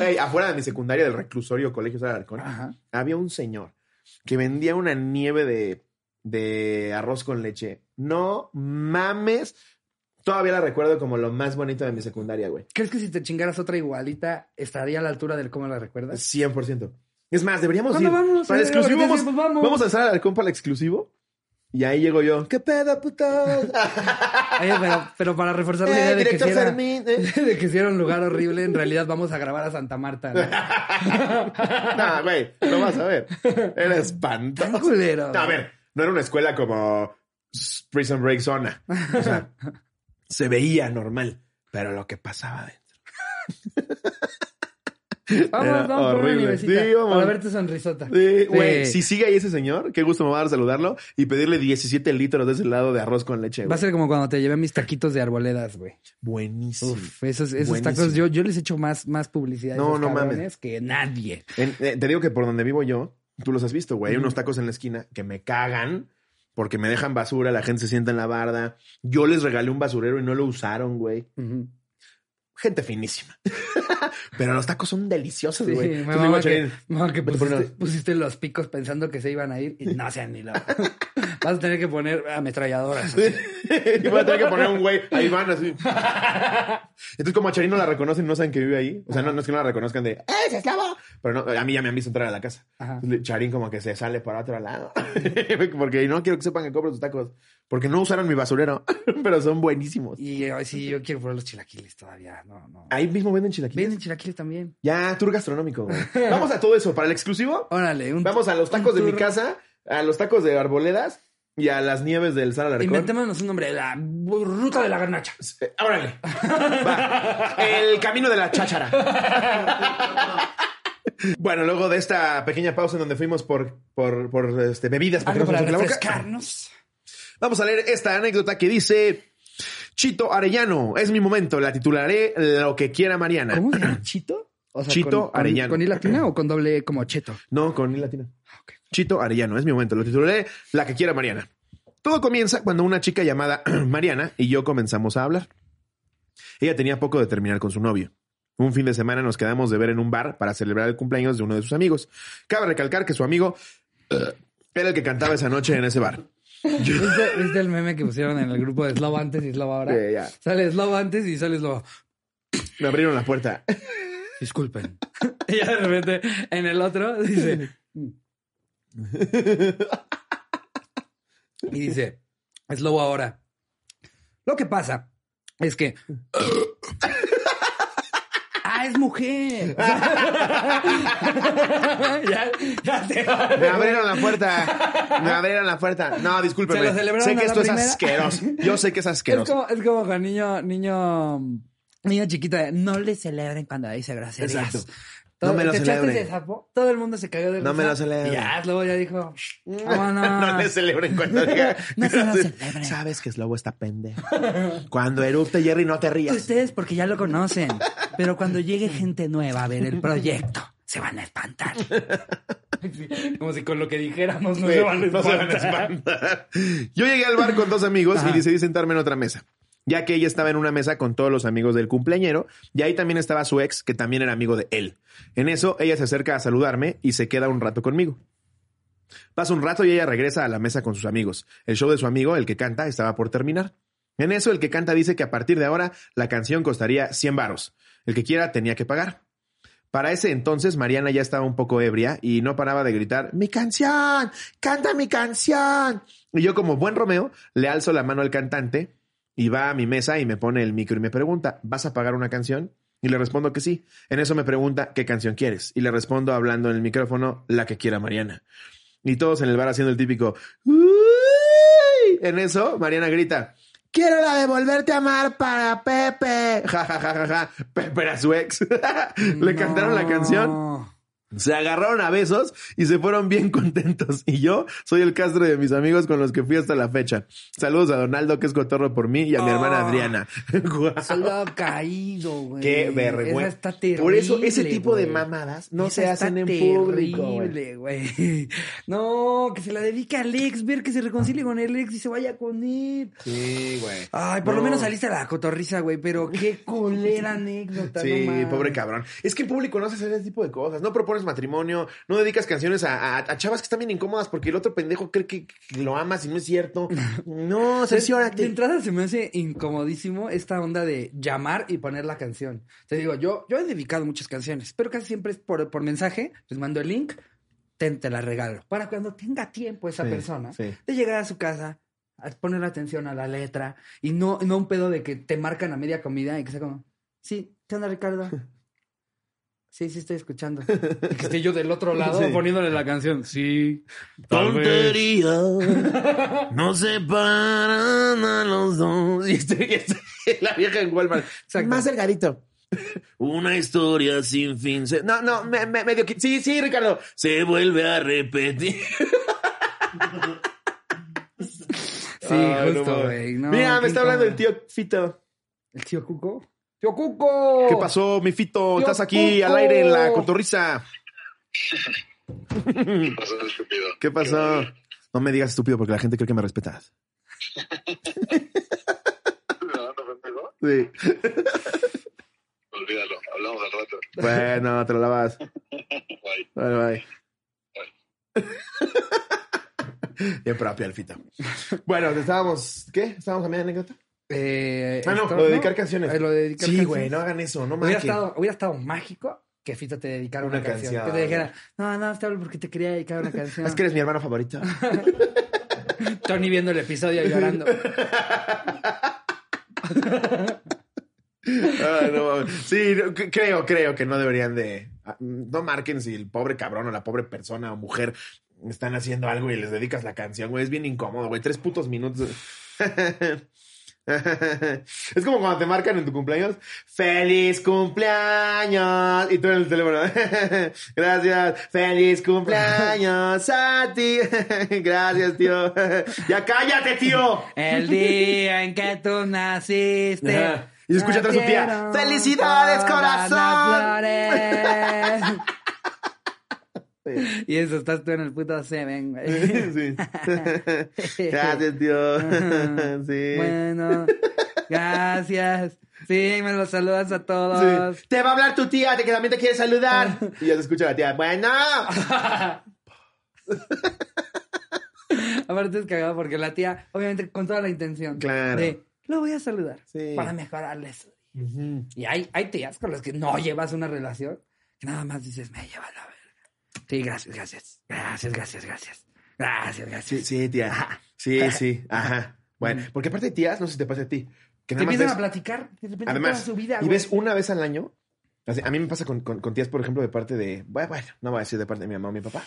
Ey, afuera de mi secundaria del reclusorio Colegio Sara Alarcón, Ajá. había un señor que vendía una nieve de, de arroz con leche. No mames. Todavía la recuerdo como lo más bonito de mi secundaria, güey. ¿Crees que si te chingaras otra igualita estaría a la altura del cómo la recuerdas? 100%. Es más, deberíamos ¿Cuándo ir. vamos? Para el Sí, exclusivo, vamos, vamos. vamos a estar al compa al exclusivo. Y ahí llego yo. ¿Qué pedo, puto? <laughs> Oye, pero, pero para reforzar la Eh, idea de que, si era, eh. <laughs> de que si era un lugar horrible, en realidad vamos a grabar a Santa Marta. ¿no? <laughs> güey, lo vas a ver. Era espantoso. Culero. No, a ver, no era una escuela como Prison Break Zona. O sea, se veía normal. Pero lo que pasaba dentro. <laughs> Vamos, vamos por una Sí, vamos. para verte sonrisota. Sí, güey, Sí. si sigue ahí ese señor, qué gusto me va a dar saludarlo y pedirle 17 litros de ese lado de arroz con leche. Va a güey. ser como cuando te llevé mis taquitos de arboledas, güey. Buenísimo. Uf, esos, esos Buenísimo. tacos, yo, yo les he hecho más, más publicidad No, no mames. que nadie. En- eh, te digo que por donde vivo yo, tú los has visto, güey. Hay unos tacos en la esquina que me cagan porque me dejan basura, la gente se sienta en la barda. Yo les regalé un basurero y no lo usaron, güey. Ujú. Gente finísima. <laughs> Pero los tacos son deliciosos, Sí, güey. digo, que, pusiste, los picos pensando que se iban a ir y no se han ido. <laughs> Vas a tener que poner ametralladoras. <laughs> y voy a tener que poner un güey. Ahí van así. Entonces, como a Charín no la reconocen, no saben que vive ahí. O sea, no, no es que no la reconozcan de, ¡eh, se esclavo! Pero no, a mí ya me han visto entrar a la casa. Entonces, Charín como que se sale para otro lado. Porque no quiero que sepan que compro sus tacos. Porque no usaron mi basurero. <laughs> Pero son buenísimos. Y eh, sí, yo quiero probar los chilaquiles todavía. No, no. Ahí mismo venden chilaquiles. Venden chilaquiles también. Ya, tour gastronómico, güey. Vamos a todo eso. Para el exclusivo, Órale, un vamos a los tacos de mi casa, a los tacos de arboledas y a las nieves del Sara Alarcón. Inventémonos un nombre, la ruta de la garnacha. Eh, órale. Va. El camino de la cháchara. Bueno, luego de esta pequeña pausa en donde fuimos por, por, por este, bebidas para que Algo para nos seque la boca, refrescarnos. Vamos a leer esta anécdota que dice Chito Arellano. Es mi momento, la titularé lo que quiera Mariana. ¿Cómo se llama? ¿Chito? O Chito con, con- Arellano. ¿Con I latina o con doble como cheto? No, con I latina. Ah. Chito Arellano, es mi momento. Lo titulé La que quiera Mariana. Todo comienza cuando una chica llamada <clears throat> Mariana y yo comenzamos a hablar. Ella tenía poco de terminar con su novio. Un fin de semana nos quedamos de ver en un bar para celebrar el cumpleaños de uno de sus amigos. Cabe recalcar que su amigo <clears throat> era el que cantaba esa noche en ese bar. ¿Viste, viste el meme que pusieron en el grupo de Slow antes y Slow ahora? Sí, ya. Sale Slow antes y sale Slow. Me abrieron la puerta. Disculpen. <laughs> y ya de repente en el otro dice. y dice, Slow ahora. Lo que pasa es que. ¡Ah, es mujer! <laughs> ya, ya te Me abrieron la puerta. Me abrieron la puerta. No, discúlpeme. ¿Se lo celebraron Sé que esto es asqueroso. Yo sé que es Es asqueroso. como, es como con niño, niño, niño chiquita. No le celebren cuando dice groserías. Exacto. Todo- No me lo ¿Te celebren. ese sapo? Todo el mundo se cayó de No me lo celebren. Y ya, luego ya dijo, vámonos. <laughs> no le celebren cuando <laughs> diga. No se lo <laughs> celebren. Sabes que Slobo está pendejo. Cuando erupte Jerry, no te rías. Ustedes porque ya lo conocen. Pero cuando llegue gente nueva a ver el proyecto, se van a espantar. Sí, como si con lo que dijéramos no Sí, se van a no se van a espantar. espantar. Yo llegué al bar con dos amigos Ajá. y decidí sentarme en otra mesa. Ya que ella estaba en una mesa con todos los amigos del cumpleañero, y ahí también estaba su ex, que también era amigo de él. En eso, ella se acerca a saludarme y se queda un rato conmigo. Pasa un rato y ella regresa a la mesa con sus amigos. El show de su amigo, el que canta, estaba por terminar. En eso, el que canta dice que a partir de ahora la canción costaría 100 varos. El que quiera tenía que pagar. Para ese entonces, Mariana ya estaba un poco ebria y no paraba de gritar, mi canción, canta mi canción. Y yo como buen Romeo, le alzo la mano al cantante y va a mi mesa y me pone el micro y me pregunta, ¿vas a pagar una canción? Y le respondo que sí. En eso me pregunta, ¿qué canción quieres? Y le respondo hablando en el micrófono, la que quiera Mariana. Y todos en el bar haciendo el típico. En eso, Mariana grita, quiero la de volverte a amar para Pepe. <laughs> Ja, ja, ja, ja, ja. Pepe era su ex. <laughs> le cantaron la canción. Se agarraron a besos y se fueron bien <laughs> contentos. Y yo soy el castro de mis amigos con los que fui hasta la fecha. Saludos a Donaldo, que es cotorro por mí, y a mi Oh. hermana Adriana. <laughs> Solo caído, güey. Qué Esa vergüenza. está terrible. Por eso, ese tipo de mamadas no Esa se hacen en público. güey. <laughs> No, que se la dedique a Alex, ver que se reconcilie con el ex y se vaya con él. Sí, güey. Ay, por lo No. menos saliste a la cotorriza, güey, pero qué culera anécdota, Sí, no pobre cabrón. Es que en público no se hace ese tipo de cosas. No propones matrimonio, no dedicas canciones a, a- a chavas que están bien incómodas porque el otro pendejo cree que, que lo amas y no es cierto. <laughs> No, De cerciórate. entrada se me hace incomodísimo esta onda de llamar y poner la canción. Te digo, yo, yo he dedicado muchas canciones, pero casi siempre es por, por mensaje. Les mando el link, te, te la regalo. Para cuando tenga tiempo esa Sí, persona sí. de llegar a su casa, a poner atención a la letra y no, no un pedo de que te marcan a media comida y que sea como, sí, ¿qué onda, Ricardo? <laughs> Sí, sí, estoy escuchando. Y <laughs> que esté yo del otro lado Sí. poniéndole la canción. Sí. Tontería. No separan a los dos. <laughs> Y este, y este- la vieja en Walmart. Exacto. Más delgadito. Una historia sin fin. Se- No, no, me- me- medio. Sí, sí, Ricardo. Se vuelve a repetir. <laughs> Sí, Ay, no justo, güey. no, Mira, me está hablando el tío Fito. ¿El tío Cuco? ¡Tío Cuco! ¿Qué pasó, mi Fito? Tío Estás aquí Cuco. al aire en la cotorriza. ¿Qué pasó, estúpido? ¿Qué pasó? No me digas estúpido porque la gente cree que me respetas. Sí. Olvídalo, hablamos al rato. Bueno, te lo lavas. Bye. Bye, bye. Bien propio, el Fito. Bueno, estábamos. ¿Qué? ¿Estábamos a media anécdota? Eh, Ah, no, lo de dedicar canciones. eh, lo de dedicar Sí, güey, no hagan eso, no Hubiera estado, hubiera estado mágico que Fito te dedicara una, Una canción. Que te dijera, no, no, te hablo porque te quería dedicar una canción. Es que eres mi hermano favorito. <laughs> Tony viendo el episodio llorando. No, sí, creo, creo que no deberían de. ah, No marquen si el pobre cabrón o la pobre persona o mujer están haciendo algo y les dedicas la canción, güey. Es bien incómodo, güey. Tres putos minutos. <laughs> <laughs> Es como cuando te marcan en tu cumpleaños. ¡Feliz cumpleaños! Y tú en el teléfono. <laughs> Gracias. ¡Feliz cumpleaños a ti! <laughs> Gracias, tío. ¡Ya cállate, tío! el día en que tú naciste. Ajá. Y se escucha atrás su tía, ¡Felicidades, corazón! <laughs> Y eso, estás tú en el puto Seven, güey. Sí. <laughs> Gracias, tío. <laughs> Sí. Bueno, gracias. Sí, me los saludas a todos. Sí. Te va a hablar tu tía, que también te quiere saludar. Y ya se escucha la tía. Bueno. Aparte es cagado porque la tía, obviamente, con toda la intención Claro. de lo voy a saludar Sí. para mejorarle su día. Ujú. Y hay, hay tías con las que no llevas una relación, que nada más dices, me lleva la verga. Sí, gracias, gracias. Gracias, gracias, gracias. Gracias, Sí, gracias. sí, tía. Sí, <laughs> sí. Ajá. Bueno, porque aparte de tías, no sé si te pasa a ti. Que Te empiezan ves- a platicar de repente Además, toda su vida. y güey. ves una vez al año. Así, a mí me pasa con, con- con tías, por ejemplo, de parte de. Bueno, bueno, no voy a decir de parte de mi mamá o mi papá.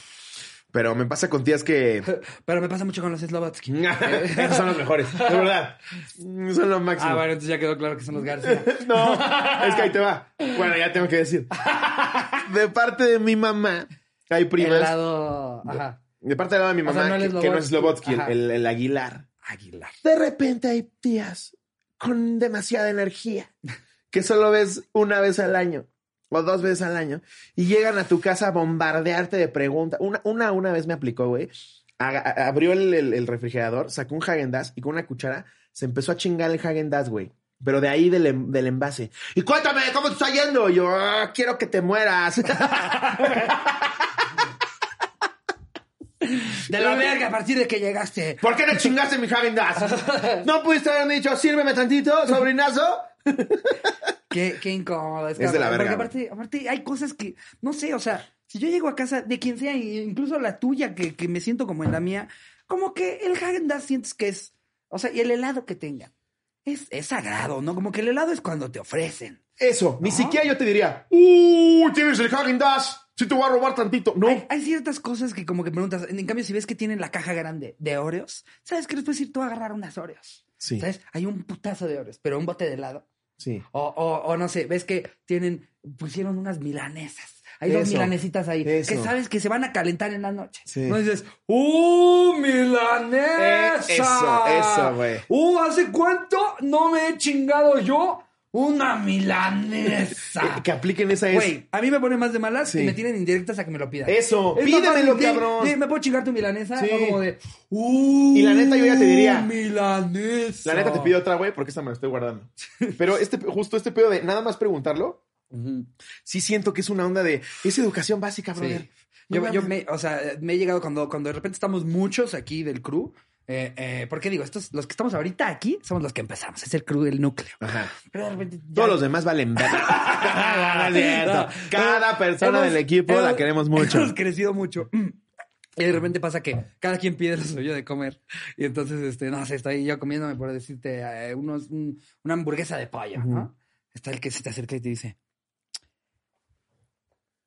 Pero me pasa con tías que. <laughs> Pero me pasa mucho con los Slovatsky. <laughs> Esos son los mejores, de verdad. Son los máximos. Ah, bueno, entonces ya quedó claro que son los García. No, es que ahí te va. Bueno, ya tengo que decir. De parte de mi mamá, hay El primas. lado... Ajá. De parte del lado de mi O sea, mamá, no el que, que no es. Slobotsky, el, el- el Aguilar. Aguilar. De repente hay tías con demasiada energía que solo ves una vez al año o dos veces al año y llegan a tu casa a bombardearte de preguntas. Una, una, una vez me aplicó, güey. Abrió el, el- el refrigerador, sacó un Häagen Dazs y con una cuchara se empezó a chingar el Häagen Dazs, güey. Pero de ahí del, em- del envase. Y cuéntame, ¿cómo te está yendo? Yo, "Ah, quiero que te mueras. <laughs> De la verga a partir de que llegaste. ¿Por qué no chingaste mi Häagen Dazs? ¿No pudiste haberme dicho, sírveme tantito, sobrinazo? Qué, qué incómodo. Es, Es de la verga, Porque aparte, aparte hay cosas que, no sé, o sea, si yo llego a casa de quien sea, incluso la tuya, que, que me siento como en la mía, como que el Häagen Dazs sientes que es, o sea, y el helado que tengan, es, es sagrado, ¿no? Como que el helado es cuando te ofrecen. Eso, ni ¿No? siquiera yo te diría, ¡Uy, tienes el Hagen Dash! Si te voy a robar tantito. No. Hay, hay ciertas cosas que como que preguntas, en cambio, si ves que tienen la caja grande de Oreos, ¿sabes que les puedes ir tú a agarrar unas Oreos? Sí. ¿Sabes? Hay un putazo de Oreos, pero un bote de helado. Sí. O, o, o no sé, ves que tienen, pusieron unas milanesas. Hay dos Eso, milanesitas ahí eso. que sabes que se van a calentar en la noche. Sí. No dices, ¡Uh, milanesa! Eh, eso, eso, güey. ¡Uh, hace cuánto no me he chingado yo una milanesa! Eh, que apliquen esa es. Güey, a mí me pone más de malas Sí. y me tienen indirectas a que me lo pidan. Eso, Es pídemelo, fácil cabrón. "Sí, ¿Me puedo chingar tu milanesa? Sí. No como de, ¡Uh! Y la neta, yo ya te diría, Milanesa. La neta te pido otra, güey, porque esta me la estoy guardando. <laughs> Pero este, justo este pedo de nada más preguntarlo, sí siento que es una onda de. Es educación básica, brother. Sí. Yo, yo me, o sea, me he llegado cuando, cuando de repente estamos muchos aquí del crew. Eh, eh, porque digo, estos, los que estamos ahorita aquí somos los que empezamos. Es el crew, el núcleo. Ajá. Pero de repente. ya- Todos los demás valen ver. <laughs> No Cada persona hemos- del equipo la queremos mucho. Hemos crecido mucho. <clears throat> Y de repente pasa que cada quien pide lo suyo de comer. Y entonces, este, no sé, estoy yo comiéndome, por decirte, eh, unos, un- una hamburguesa de pollo, ¿no? Está el que se te acerca y te dice.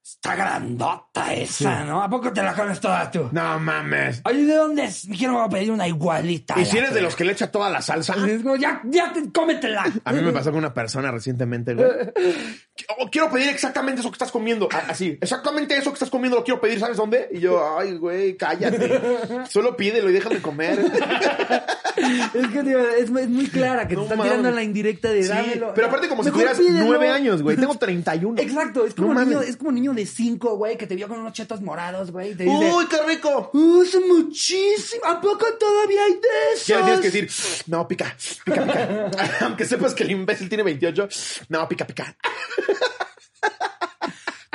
Está grandota esa, ¿no? ¿A poco te la comes toda tú? No mames. Oye, ¿de dónde es? Me quiero pedir una igualita. ¿Y si eres de los que le echa toda la salsa? Ya, ya, te- cómetela. A mí me pasó con una persona recientemente, güey. <laughs> Oh, quiero pedir exactamente eso que estás comiendo. Ah, Así, exactamente eso que estás comiendo lo quiero pedir, ¿sabes dónde? Y yo, <laughs> ay, güey, cállate. Solo pídelo y déjame comer. <laughs> Es que tío, es, es muy clara que No te están tirando la indirecta de Sí, dámelo. pero aparte como si tuvieras nueve años, güey. Tengo 31. Exacto, es como, No niño, es como niño de cinco, güey, que te vio con unos chetos morados, güey. Y te dice, ¡Uy, qué rico! ¡Uh, son muchísimo! ¿A poco todavía hay de esos? Ya tienes que decir, no, pica, pica, pica. <laughs> Aunque sepas que el imbécil tiene 28, no, pica, pica.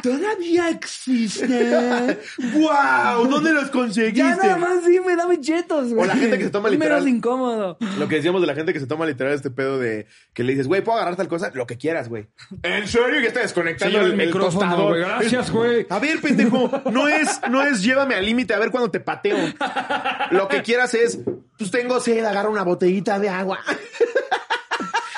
¿Todavía existe? <laughs> ¡Wow! ¿Dónde los ya conseguiste? nada más dime, dame chetos, güey. O la gente que se toma literal- Menos incómodo. Lo que decíamos de la gente que se toma literal este pedo de que le dices, güey, ¿puedo agarrar tal cosa? Lo que quieras, güey. ¿En serio? Que está desconectando Señor, el, el micrófono, güey. Gracias, güey. A ver, pendejo, no es, no es llévame al límite a ver cuándo te pateo. Lo que quieras es, pues tengo sed, agarra una botellita de agua.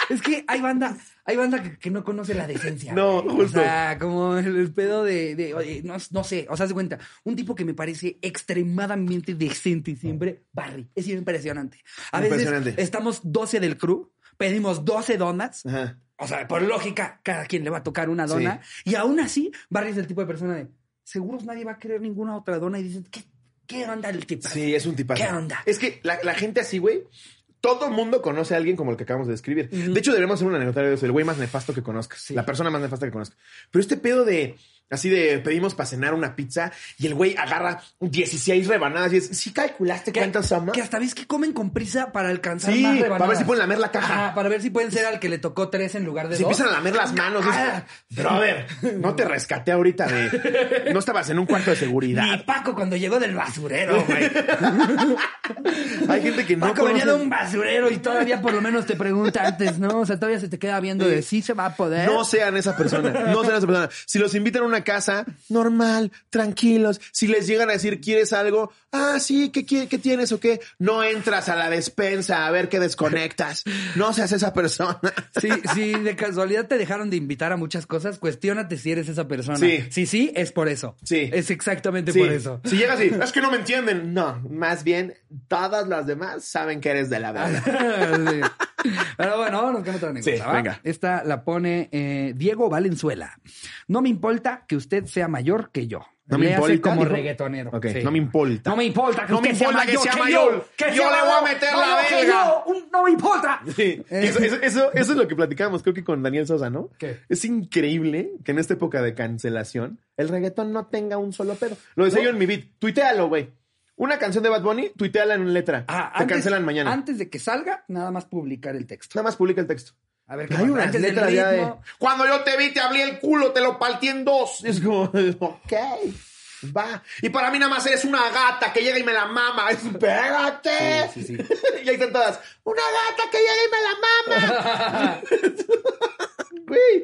Es que hay banda, hay banda que, que no conoce la decencia. No, güey. justo. O sea, como el, el pedo de, de, oye, no, no sé, o sea, de cuenta, un tipo que me parece extremadamente decente siempre, Barry. Es impresionante. A veces Impresionante. estamos 12 del crew, pedimos 12 donuts. Ajá. O sea, por lógica, cada quien le va a tocar una dona. Y aún así, Barry es el tipo de persona de, seguros nadie va a querer ninguna otra dona. Y dicen, ¿qué, qué onda el tipo? Sí, es un tipazo. ¿Qué onda? Es que la, la gente así, güey, todo el mundo conoce a alguien como el que acabamos de describir. De hecho, deberíamos hacer un anecdotario de eso, el güey más nefasto que conozcas. Sí. La persona más nefasta que conozcas. Pero este pedo de, así de, pedimos para cenar una pizza y el güey agarra 16 rebanadas y es, ¿sí calculaste cuántas son? Que hasta ves que comen con prisa para alcanzar Sí, más para ver si pueden lamer la caja. Ajá, para ver si pueden ser al que le tocó tres en lugar de Si dos. empiezan a lamer las manos. es, Ah. Brother, no te rescaté ahorita de... No estabas en un cuarto de Ni seguridad. Paco cuando llegó del basurero, güey. <laughs> Hay gente que no Paco venía de conoce... un basurero y todavía por lo menos te pregunta antes, ¿no? O sea, todavía se te queda viendo de si se va a poder. No sean esa persona, no sean esa persona. Si los invitan a una casa, normal, tranquilos. Si les llegan a decir, ¿quieres algo? Ah, sí, ¿qué, qué tienes o qué? No entras a la despensa a ver qué desconectas. No seas esa persona. Si, si de casualidad te dejaron de invitar a muchas cosas, cuestiónate si eres esa persona. Sí. Si sí, es por eso. Sí. Es exactamente Sí, por eso. Si llegas y, es que no me entienden. No, más bien, todas las demás saben que eres de la verdad. <laughs> Sí. Pero bueno, vámonos con otra anécdota. Sí, venga. Esta la pone eh, Diego Valenzuela. No me importa que usted sea mayor que yo. No me importa, como dijo. reggaetonero. Sí. no me importa. No me importa que No me usted importa sea que mayor que mayor. yo. que Yo sea le voy a meter la verga. no me importa. Sí, eso, eso- eso- eso es lo que platicábamos, creo que con Daniel Sosa, ¿no? ¿Qué? Es increíble que en esta época de cancelación el reggaetón no tenga un solo pedo. Lo decía yo en mi beat. Tuitealo, güey. Una canción de Bad Bunny, tuiteala en letra. Ah, Te antes- cancelan mañana. Antes de que salga, nada más publicar el texto. Nada más publica el texto. A ver, Pero ¿qué hay unas del letras ya de... Cuando yo te vi, te abrí el culo, te lo partí en dos. Es como, <laughs> ok, va. Y para mí nada más eres una gata que llega y me la mama. Es, pégate. Sí, sí, <laughs> y ahí están todas, una gata que llega y me la mama. <laughs> güey,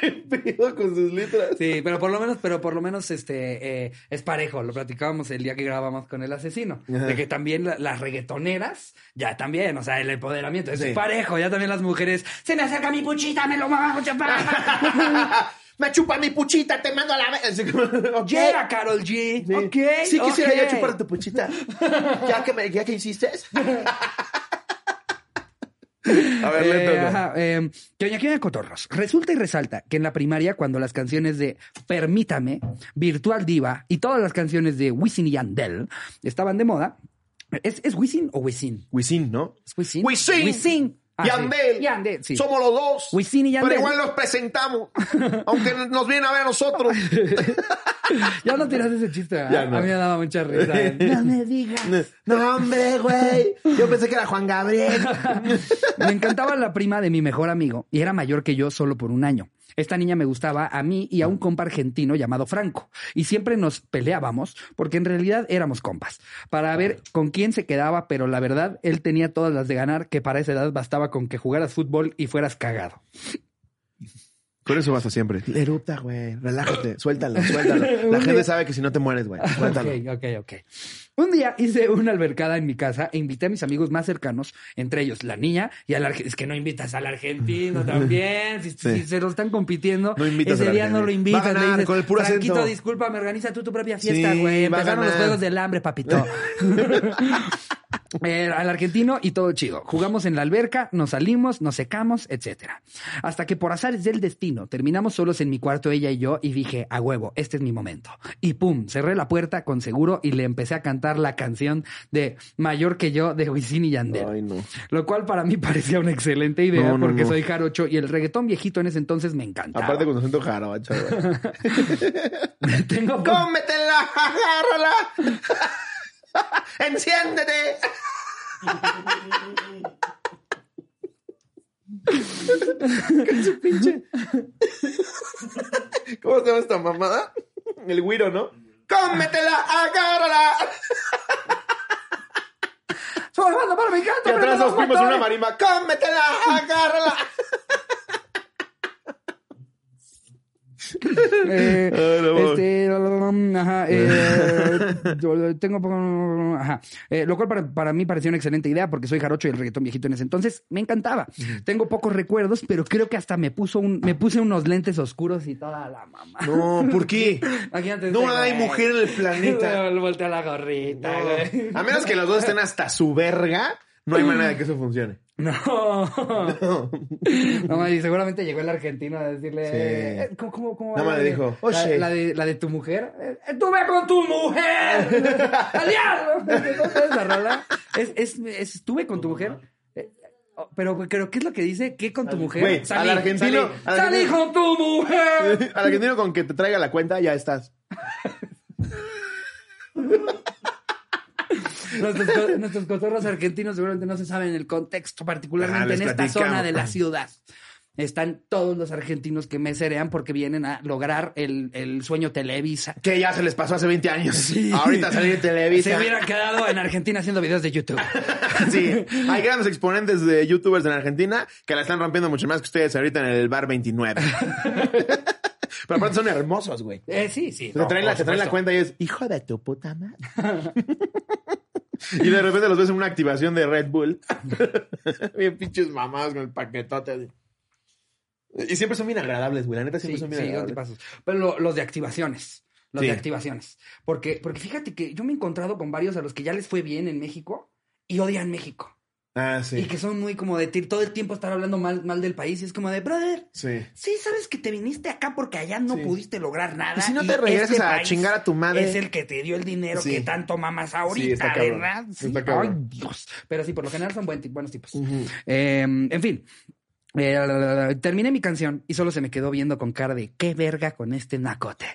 ¿qué pedo con sus letras? Sí, pero por lo menos, pero por lo menos este eh, es parejo. Lo platicábamos el día que grabamos con el asesino. Ajá. De que también la- las reggaetoneras, ya también, o sea, el empoderamiento, es parejo, ya también las mujeres, se me acerca mi puchita, me lo chapá. <laughs> Me chupa mi puchita, te mando a la vez. Así como, <laughs> ok. Llega Carol G. Sí. Ok. Sí quisiera ok. yo chupar tu puchita. ¿Ya que, me, ya que insistes? <laughs> a ver, Eh, ajá, eh, Doña Quina de Cotorros. Resulta y resalta que en la primaria, cuando las canciones de Permítame, Virtual Diva y todas las canciones de Wisin y Yandel estaban de moda, ¿es, es Wisin o Wisin? Wisin, ¿no? ¿Es Wisin? Wisin. Wisin. Ah, sí. Yandel. Sí. Somos los dos. Wisin y Yandel. Pero igual los presentamos. <laughs> aunque nos viene a ver a nosotros. <laughs> Ya no tiras ese chiste. Ya no. A mí me daba mucha risa. no me digas. no, hombre, güey. Yo pensé que era Juan Gabriel. <laughs> Me encantaba la prima de mi mejor amigo y era mayor que yo solo por un año. Esta niña me gustaba a mí y a un compa argentino llamado Franco. Y siempre nos peleábamos porque en realidad éramos compas. Para ver con quién se quedaba, pero la verdad, él tenía todas las de ganar, que para esa edad bastaba con que jugaras fútbol y fueras cagado. Con eso basta siempre. Eruta, güey. Relájate. Suéltalo, suéltalo. La <laughs> gente sabe que si no te mueres, güey. Suéltalo. Ok, ok, ok. Un día hice una albercada en mi casa e invité a mis amigos más cercanos, entre ellos la niña y al argentino. Es que no invitas al argentino <laughs> también. Si, Sí. si se lo están compitiendo, No invitas ese día no lo invitas. Va a le ganar dices, con el puro Franquito, acento". discúlpame, organiza tú tu propia fiesta, Sí, güey. a Empezaron los juegos del hambre, papito. <laughs> Eh, al argentino y todo chido. Jugamos en la alberca, nos salimos, nos secamos, etcétera. Hasta que por azares del destino terminamos solos en mi cuarto ella y yo y dije, a huevo, este es mi momento. Y pum, cerré la puerta con seguro y le empecé a cantar la canción de Mayor que yo de Wisin y Yandel. Ay, no. Lo cual para mí <laughs> parecía una excelente idea No, no, porque soy jarocho y el reggaetón viejito en ese entonces me encantaba. Aparte con acento jarocho. <laughs> Tengo <laughs> ¡Cómetela! ¡Agárrala! ¡Enciéndete! ¿Qué su pinche? ¿Cómo se llama esta mamada? El güiro, ¿no? ¡Cómetela! ¡Agárrala! ¡Soy banda para mi canto! Y atrás nos no fuimos una marimba. ¡Cómetela! ¡Agárrala! <laughs> Eh, este, ajá, <laughs> eh, tengo ajá. Eh, lo cual para, para mí pareció una excelente idea porque soy jarocho y el reggaetón viejito en ese entonces me encantaba. Tengo pocos recuerdos, pero creo que hasta me puso un, me puse unos lentes oscuros y toda la mamá. No, ¿por qué? Imagínate No hay güey. mujer en el planeta. <laughs> Voltea la gorrita, No. A menos que los dos estén hasta su verga, no hay manera de que eso funcione. No. <laughs> No, y seguramente llegó el argentino a decirle. Sí. eh, ¿Cómo, cómo, cómo Nada va le dijo, La, "Oye". la de, la de tu mujer. Eh, ¡Estuve con tu mujer! ¡Al diablo! ¿No sabes la rola? Es, es, es, estuve con tu mujer. Eh, oh, Pero, pero, ¿qué es lo que dice? ¿Qué con tu mujer? Güey, al argentino- Salí, al salí argentino- con tu mujer. <laughs> Al argentino con que te traiga la cuenta, ya estás. <laughs> Nuestros, nuestros cotorros argentinos seguramente no se saben el contexto, Ah, particularmente les en esta zona de la ciudad. Están todos los argentinos que meserean porque vienen a lograr el, el sueño Televisa. Que ya se les pasó hace 20 años. Sí. Ahorita salir Televisa. Se hubieran quedado en Argentina haciendo videos de YouTube. <laughs> Sí, hay grandes exponentes de youtubers en Argentina que la están rompiendo mucho más que ustedes ahorita en el bar 29. <laughs> Pero aparte son hermosos, güey. Eh, sí, sí. Te no, traen, la, traen la cuenta y es, hijo de tu puta madre. <laughs> <laughs> y de repente los ves en una activación de Red Bull. <laughs> bien pinches mamadas con el paquetote. así. Y siempre son bien agradables, güey. La neta siempre Sí, son bien sí, agradables. Pero lo- los de activaciones. Los Sí. de activaciones. Porque, porque fíjate que yo me he encontrado con varios a los que ya les fue bien en México y odian México. Ah, Y sí. que son muy como de todo el tiempo estar hablando mal, mal del país. Y es como de, brother, Sí. Sí, sabes que te viniste acá porque allá no Sí. pudiste lograr nada. Y si no te regresas este a país chingar a tu madre. Es el que te dio el dinero Sí. que tanto mamas Sí, ahorita, está. ¿verdad? Sí. Está. Ay, Dios. Pero sí, por lo general son buen buenos tipos. Eh, en fin. Eh, terminé mi canción y solo se me quedó viendo con cara de qué verga con este nacote.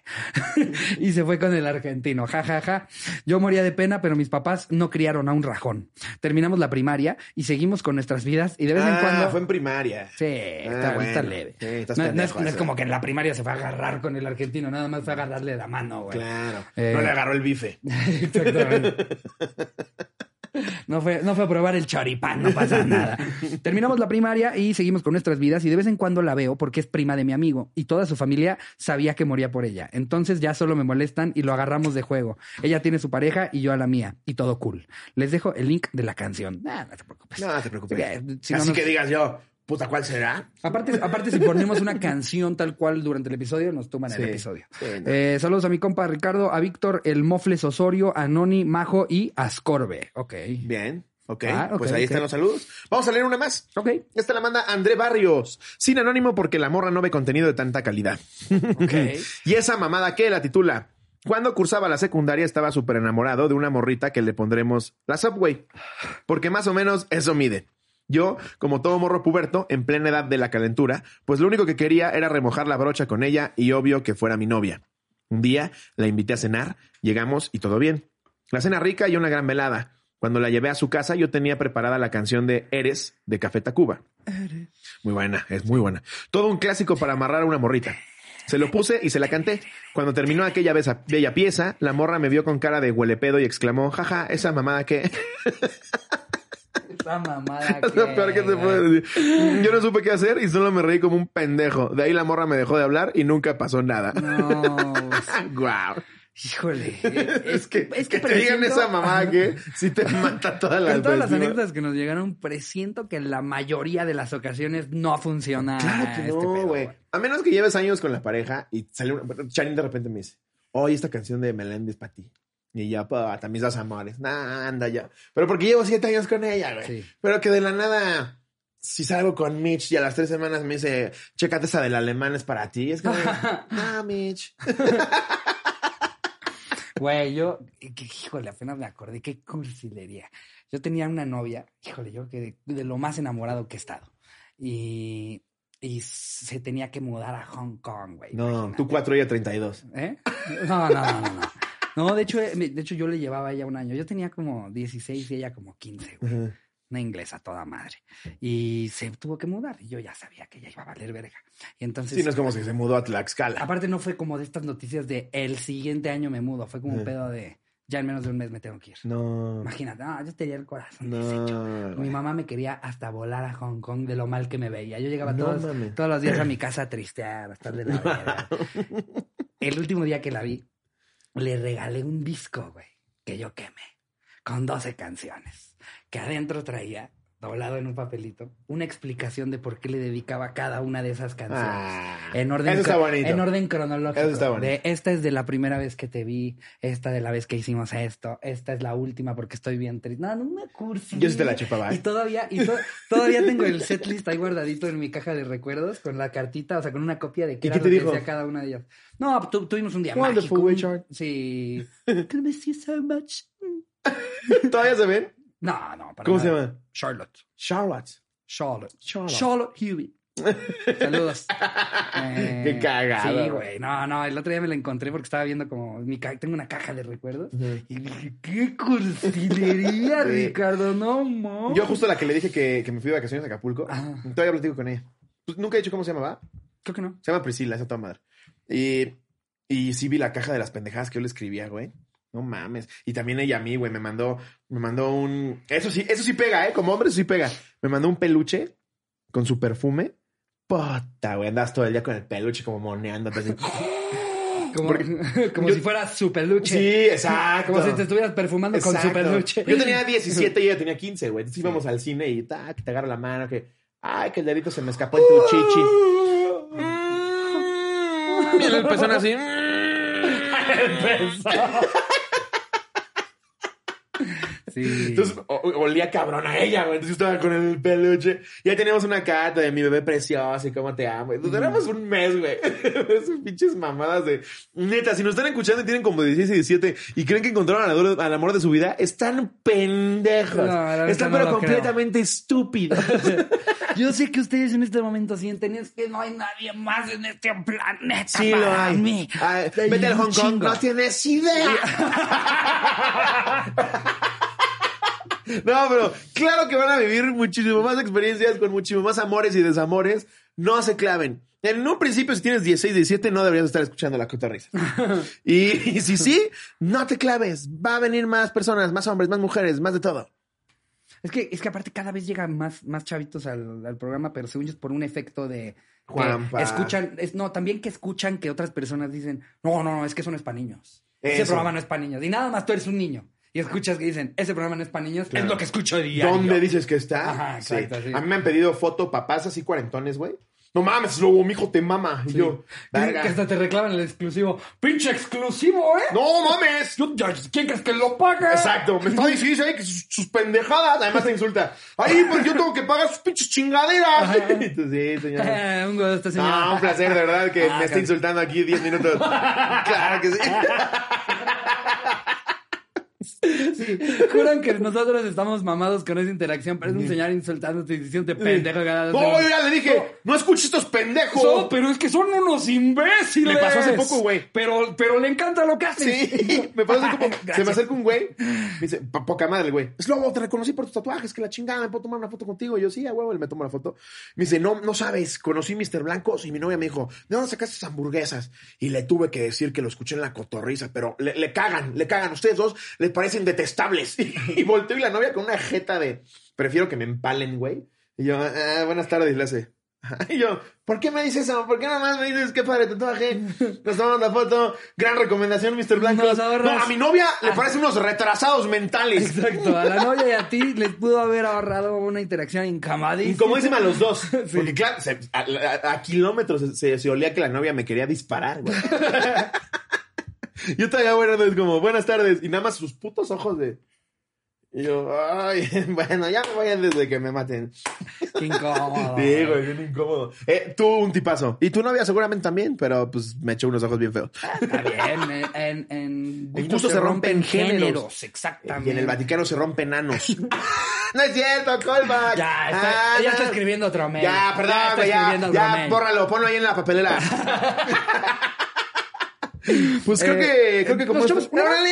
<laughs> y se fue con el argentino, ja, ja, ja. Yo moría de pena, pero mis papás no criaron a un rajón. Terminamos la primaria y seguimos con nuestras vidas y de vez en Ah, cuando... fue en primaria. Sí, Ah, está, bueno. está leve. Sí, no, no es, no como que en la primaria se fue a agarrar con el argentino, nada más fue a agarrarle la mano, güey. Claro. Eh, No le agarró el bife. <laughs> Exactamente. <laughs> No fue, no fue a probar el choripán, no pasa nada. Terminamos la primaria y seguimos con nuestras vidas y de vez en cuando la veo porque es prima de mi amigo y toda su familia sabía que moría por ella. Entonces ya solo me molestan y lo agarramos de juego. Ella tiene su pareja y yo a la mía y todo cool. Les dejo el link de la canción. Ah, no te preocupes. No, no te preocupes. Eh, no Así nos- que digas yo, puta, ¿cuál será? Aparte, aparte, si ponemos una canción tal cual durante el episodio, nos toman el episodio. Sí, no. Eh, saludos a mi compa Ricardo, a Víctor, el Mofles Osorio, a Noni, Majo y Ascorbe. Ok. Bien, ok. Ah, ok, pues ahí están los saludos. Vamos a leer una más. Ok. Esta la manda André Barrios, sin anónimo porque la morra no ve contenido de tanta calidad. Ok. <laughs> Y esa mamada que la titula. Cuando cursaba la secundaria estaba súper enamorado de una morrita que le pondremos la Subway. Porque más o menos eso mide. Yo, como todo morro puberto, en plena edad de la calentura, pues lo único que quería era remojar la brocha con ella y obvio que fuera mi novia. Un día la invité a cenar, llegamos y todo bien. La cena rica y una gran velada. Cuando la llevé a su casa, yo tenía preparada la canción de Eres de Café Tacuba. Muy buena, es muy buena. Todo un clásico para amarrar a una morrita. Se lo puse y se la canté. Cuando terminó aquella bella pieza, la morra me vio con cara de huelepedo y exclamó, jaja, esa mamada que... <laughs> Esa mamada. <laughs> Es lo peor que se puede decir. Yo no supe qué hacer y solo me reí como un pendejo. De ahí la morra me dejó de hablar y nunca pasó nada. No, <laughs> Guau. híjole. <laughs> Es Que, es que que, te digan esa mamada que si te mata toda la Con todas las anécdotas que nos llegaron, presiento que en la mayoría de las ocasiones no funciona. Claro que este no, güey. A menos que lleves años con la pareja y sale una... Chanin de repente me dice, oye, esta canción de Meléndez para ti. Y ya, para mis dos amores. Nah, anda ya. Pero porque llevo siete años con ella, güey. Sí. Pero que de la nada, si salgo con Mitch y a las tres semanas me dice, chécate esa del alemán es para ti. Es como, <laughs> ah, Mitch. <laughs> Güey, yo, que- híjole, apenas me acordé, qué cursilería. Yo tenía una novia, híjole, yo que de, de lo más enamorado que he estado. Y, y se tenía que mudar a Hong Kong, güey. No, imagínate. tú cuatro y ella 32. ¿Eh? No, no, no, no, no. No, de hecho, eh, de hecho yo le llevaba a ella un año. Yo tenía como 16 y ella como 15, güey. Una inglesa toda madre. Y se tuvo que mudar. Y yo ya sabía que ella iba a valer verga. Y entonces... Sí, no es como si se mudó a Tlaxcala. Aparte no fue como de estas noticias de el siguiente año me mudo. Fue como un pedo de ya en menos de un mes me tengo que ir. No. Imagínate, no, yo tenía el corazón deshecho. No. Mi mamá me quería hasta volar a Hong Kong de lo mal que me veía. Yo llegaba No todos, todos los días a mi casa a tristear, a estar de la <laughs> verga. El último día que la vi, le regalé un disco, güey, que yo quemé, con 12 canciones, que adentro traía, doblado en un papelito, una explicación de por qué le dedicaba cada una de esas canciones. Ah, En orden, Eso está bonito. en orden cronológico. Eso está bonito. De esta es de la primera vez que te vi, esta de la vez que hicimos esto, esta es la última porque estoy bien triste. No, no me cursi. Yo sí te la chupaba, ¿eh? Y todavía, y to- todavía tengo el setlist ahí guardadito en mi caja de recuerdos con la cartita, o sea, con una copia de qué ¿Y era qué te lo que dijo? decía cada una de ellas. No, tu- tuvimos un día Wonderful, mágico. Richard. Sí. <laughs> So much. ¿Todavía se ven? No, no, para ¿Cómo se llama? Charlotte. Charlotte. Charlotte. Charlotte. Charlotte Huey. <laughs> Saludos. Eh, Qué cagado. Sí, güey. No, no, el otro día me la encontré porque estaba viendo como mi ca- tengo una caja de recuerdos y dije, qué cursilería. <laughs> Ricardo, no mames. Yo justo la que le dije que, que me fui de vacaciones a Acapulco, Ajá. todavía platico con ella. Pues nunca he dicho cómo se llamaba. Creo que no. Se llama Priscila, esa toda madre. Y, y sí vi la caja de las pendejadas que yo le escribía, güey. No mames. Y también ella a mí, güey, me mandó, me mandó un... Eso sí, eso sí pega, ¿eh? Como hombre, eso sí pega. Me mandó un peluche con su perfume. Puta, güey, andas todo el día con el peluche como moneándote así. <laughs> Como, Porque- <laughs> como yo- si fuera su peluche. Sí, exacto. Como si te estuvieras perfumando con su Exacto. peluche. Yo tenía 17 y ella tenía 15, güey. Entonces Sí. íbamos al cine y tac, te agarro la mano, que... Ay, que el dedito se me escapó en tu chichi. <laughs> Y el pezón así. Sí. Entonces olía cabrón a ella, güey. Entonces yo estaba con el peluche. Ya teníamos una carta de mi bebé precioso y cómo te amo. Entonces éramos un mes, güey. <laughs> Esas pinches mamadas de. Neta, si nos están escuchando y tienen como 16 y 17 y creen que encontraron al amor, al amor de su vida, están pendejos. No, están pero lo creo. completamente estúpidos. <laughs> Yo sé que ustedes en este momento sienten es que no hay nadie más en este planeta Sí, lo para hay. mí. Ay, Hay vete al Hong Kong, no tienes idea. <laughs> No, pero claro que van a vivir muchísimo más experiencias con muchísimo más amores y desamores. No se claven. En un principio, si tienes 16, 17, no deberías estar escuchando la cotorrisa. <laughs> y, y si sí, no te claves. Va a venir más personas, más hombres, más mujeres, más de todo. Es que, es que aparte cada vez llegan más, más chavitos al, al programa, pero según yo es por un efecto de... Juanpa. escuchan, es, no, también que escuchan que otras personas dicen, no, no, no, es que eso no es para niños. Ese Eso. programa no es para niños. Y nada más tú eres un niño. Y escuchas que dicen, ese programa no es para niños, Claro. es lo que escucho diario. ¿Dónde dices que está? Ajá, Sí. exacto, sí. A mí me han pedido foto papás así cuarentones, güey. No mames, lobo, mijo, te mama. Y yo, verga. que hasta te reclaman el exclusivo. ¡Pinche exclusivo, eh! No mames. Yo- ya, ¿Quién crees que lo paga? Exacto, me está <laughs> difícil, ¿eh? Que sus, sus pendejadas. Además te insulta. Ay, pues yo tengo que pagar sus pinches chingaderas. <laughs> sí, señor. Eh, un gusto, señor. No, un placer, de verdad, que Ah, me esté claro. insultando aquí 10 minutos. <laughs> claro que sí. Juran que nosotros estamos mamados con esa interacción, pero es un señor insultándote y diciéndote pendejo. yo ya le dije, no escuches estos pendejos. No, pero es que son unos imbéciles. Me pasó hace poco, güey. Pero, pero le encanta lo que hacen. Sí, me parece como. <laughs> Se Gracias. me acerca un güey. Me dice, "Pa- poca madre, güey. Es lobo, te reconocí por tus tatuajes, que la chingada, ¿me puedo tomar una foto contigo? Y yo, sí, a huevo, él me toma la foto. Me dice, no, no sabes, conocí Mr. Blancos y mi novia me dijo, ¿de dónde sacaste esas hamburguesas? Y le tuve que decir que lo escuché en la cotorriza, pero le, le cagan, le cagan. Ustedes dos les parecen detestables. <laughs> Y, volteo y la novia con una jeta de, prefiero que me empalen, güey. Y yo, "Ah, buenas tardes, y le hace. <laughs> Y yo, ¿por qué me dices eso? ¿Por qué nomás me dices qué padre tatuaje? Nos tomamos la foto. Gran recomendación, Mr. Blanco. No, a mi novia le parecen unos retrasados mentales. Exacto, a la novia y a ti les pudo haber ahorrado una interacción incamadísima. Incomodísima a los dos. <laughs> Porque claro, se- a, a- a kilómetros se, se- se olía que la novia me quería disparar, güey. <laughs> Yo todavía, bueno, es como, buenas tardes. Y nada más sus putos ojos de... Y yo, ay, <laughs> bueno, ya me voy antes de que me maten. Qué incómodo. <laughs> Sí, güey, bien incómodo. Eh, tú un tipazo. Y tu novia seguramente también, pero pues me echó unos ojos bien feos. Está bien, en, en, en gustos gustos se rompen géneros. exactamente. Y en el Vaticano se rompen anos. no es cierto, colba. Ya, está- ella está escribiendo otro mail. Ya, perdón, Ya ya, ya, bórralo, ponlo ahí en la papelera. Pues creo Eh, que, creo que como nos echamos una- Órale,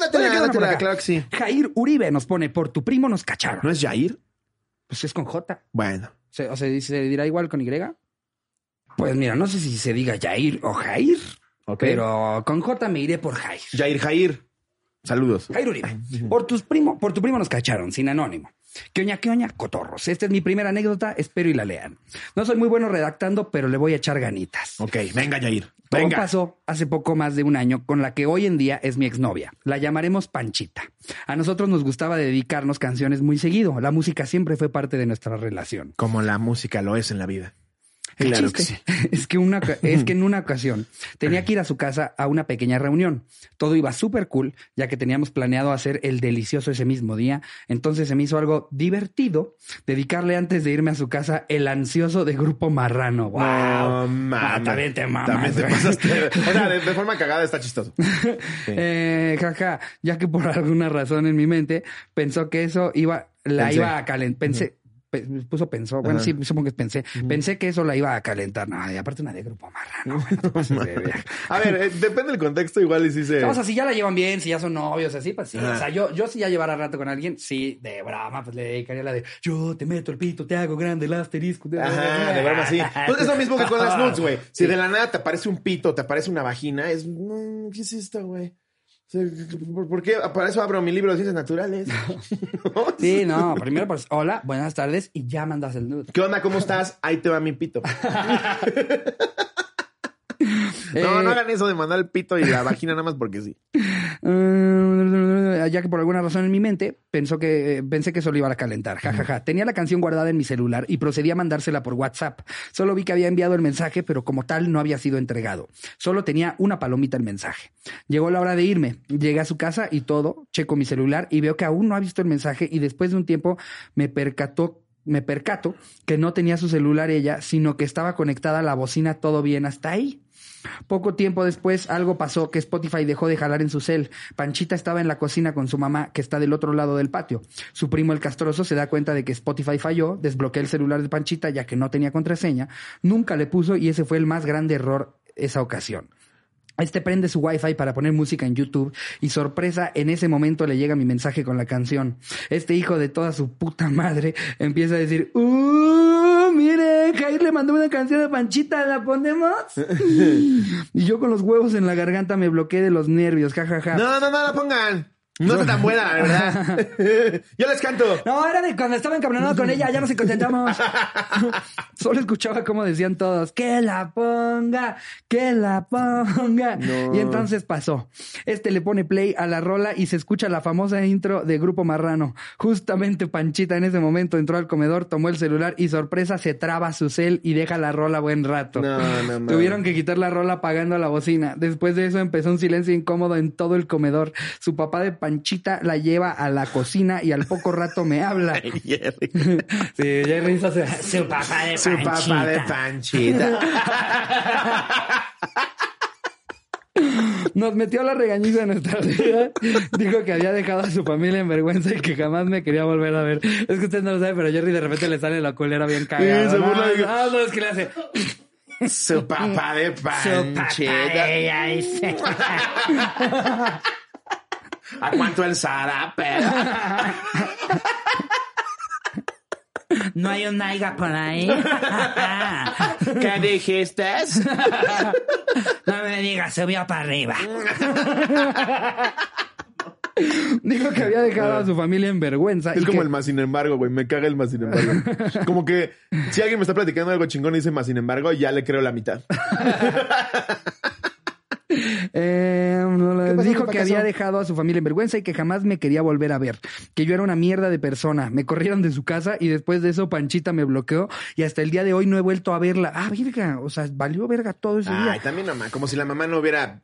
dátela, acá. claro que sí. Jair Uribe nos pone, por tu primo nos cacharon. ¿No es Jair? Pues es con J. Bueno. Se- o se, se dirá igual con Y. Pues mira, no sé si se diga Jair o Jair, Ok. pero con J me iré por Jair. Jair, Jair. Saludos. Jair Uribe. Por, tus primo, por tu primo nos cacharon, sin anónimo. Que oña, que oña, cotorros. Esta es mi primera anécdota, espero y la lean. No soy muy bueno redactando, pero le voy a echar ganitas. Ok, venga, Jair. Todo pasó hace poco más de un año con la que hoy en día es mi exnovia. La llamaremos Panchita. A nosotros nos gustaba dedicarnos canciones muy seguido. La música siempre fue parte de nuestra relación. Como la música lo es en la vida. Claro chiste que sí. <laughs> es que una es que en una ocasión <laughs> tenía que ir a su casa a una pequeña reunión. Todo iba súper cool, ya que teníamos planeado hacer el delicioso ese mismo día. Entonces se me hizo algo divertido dedicarle antes de irme a su casa el ansioso de Grupo Marrano. ¡Wow! No. Ah, también te mamas, También te pasaste. <laughs> O sea, de, de forma cagada está chistoso. Eh, jaja, ya que por alguna razón en mi mente pensó que eso iba, la Pensé. iba a calentar. Pensé, pe- puso pensó, bueno, Ajá. sí, supongo que pensé. Pensé que eso la iba a calentar. No, y aparte una de grupo marrano. güey, no te pases. <laughs> A ver, eh, depende del contexto, igual y si se. O sea, si ya la llevan bien, si ya son novios, así, pues sí. O sea, yo, yo si ya llevara rato con alguien, sí, de broma, pues le dedicaría la de yo te meto el pito, te hago grande el asterisco. Ajá, de broma sí. <laughs> Pues es lo mismo que con las nudes, güey. Si Sí. de la nada te aparece un pito, te aparece una vagina, es. No, ¿Qué es esto, güey? O sea, ¿por, por qué? Para eso abro mi libro de ciencias naturales. ¿No? <laughs> Sí, no, primero pues, hola, buenas tardes, y ya mandas el nude. ¿Qué onda? ¿Cómo estás? Ahí te va mi pito. <laughs> No, Eh, no hagan eso de mandar el pito y la vagina nada más porque sí. <laughs> Ya que por alguna razón en mi mente pensó que, pensé que solo iba a calentar. Ja, ja, ja. Tenía la canción guardada en mi celular y procedí a mandársela por WhatsApp. Solo vi que había enviado el mensaje, pero como tal no había sido entregado. Solo tenía una palomita el mensaje. Llegó la hora de irme. Llegué a su casa y todo. Checo mi celular y veo que aún no ha visto el mensaje y después de un tiempo me percató me percato que no tenía su celular ella, sino que estaba conectada a la bocina todo bien hasta ahí. Poco tiempo después algo pasó que Spotify dejó de jalar en su cel. Panchita estaba en la cocina con su mamá que está del otro lado del patio. Su primo el castroso se da cuenta de que Spotify falló, desbloquea el celular de Panchita ya que no tenía contraseña, nunca le puso y ese fue el más grande error esa ocasión. Este prende su wifi para poner música en YouTube y sorpresa, en ese momento le llega mi mensaje con la canción. Este hijo de toda su puta madre empieza a decir. Jair le mandó una canción a Panchita, ¿la ponemos? <laughs> y yo con los huevos en la garganta me bloqueé de los nervios, jajaja. No, no, no la pongan. No está tan buena, la verdad. <laughs> Yo les canto. No, era de cuando estaba encabronado con ella, ya nos contentamos. <laughs> Solo escuchaba cómo decían todos, que la ponga, que la ponga. No. Y entonces pasó. Este le pone play a la rola y se escucha la famosa intro de Grupo Marrano. Justamente Panchita en ese momento entró al comedor, tomó el celular y sorpresa se traba su cel y deja la rola buen rato. No, no. Tuvieron que quitar la rola apagando la bocina. Después de eso empezó un silencio incómodo en todo el comedor. Su papá de Panchita la lleva a la cocina y al poco rato me habla. <laughs> Jerry. Sí, Jerry hizo su, su papá de Su papá de Panchita. <laughs> Nos metió la regañiza en nuestra vida. Dijo que había dejado a su familia en vergüenza y que jamás me quería volver a ver. Es que usted no lo sabe, pero Jerry de repente le sale la culera bien cagada. se no, ah, no, es que le hace. Su papá de Su papá Panchita. de se- <laughs> ¿A cuánto el zarape? No hay un naiga por ahí. ¿Qué dijiste? No me digas, subió para arriba. Dijo que había dejado a su familia en vergüenza. Es y como que- el más sin embargo, güey. Me caga el más sin embargo. Como que si alguien me está platicando algo chingón y dice más sin embargo, ya le creo la mitad. Eh, no, ¿Qué pasó, dijo que había dejado a su familia en vergüenza y que jamás me quería volver a ver. Que yo era una mierda de persona. Me corrieron de su casa y después de eso Panchita me bloqueó y hasta el día de hoy no he vuelto a verla. Ah, verga. O sea, valió verga todo ese Ay, día. también mamá. Como si la mamá no hubiera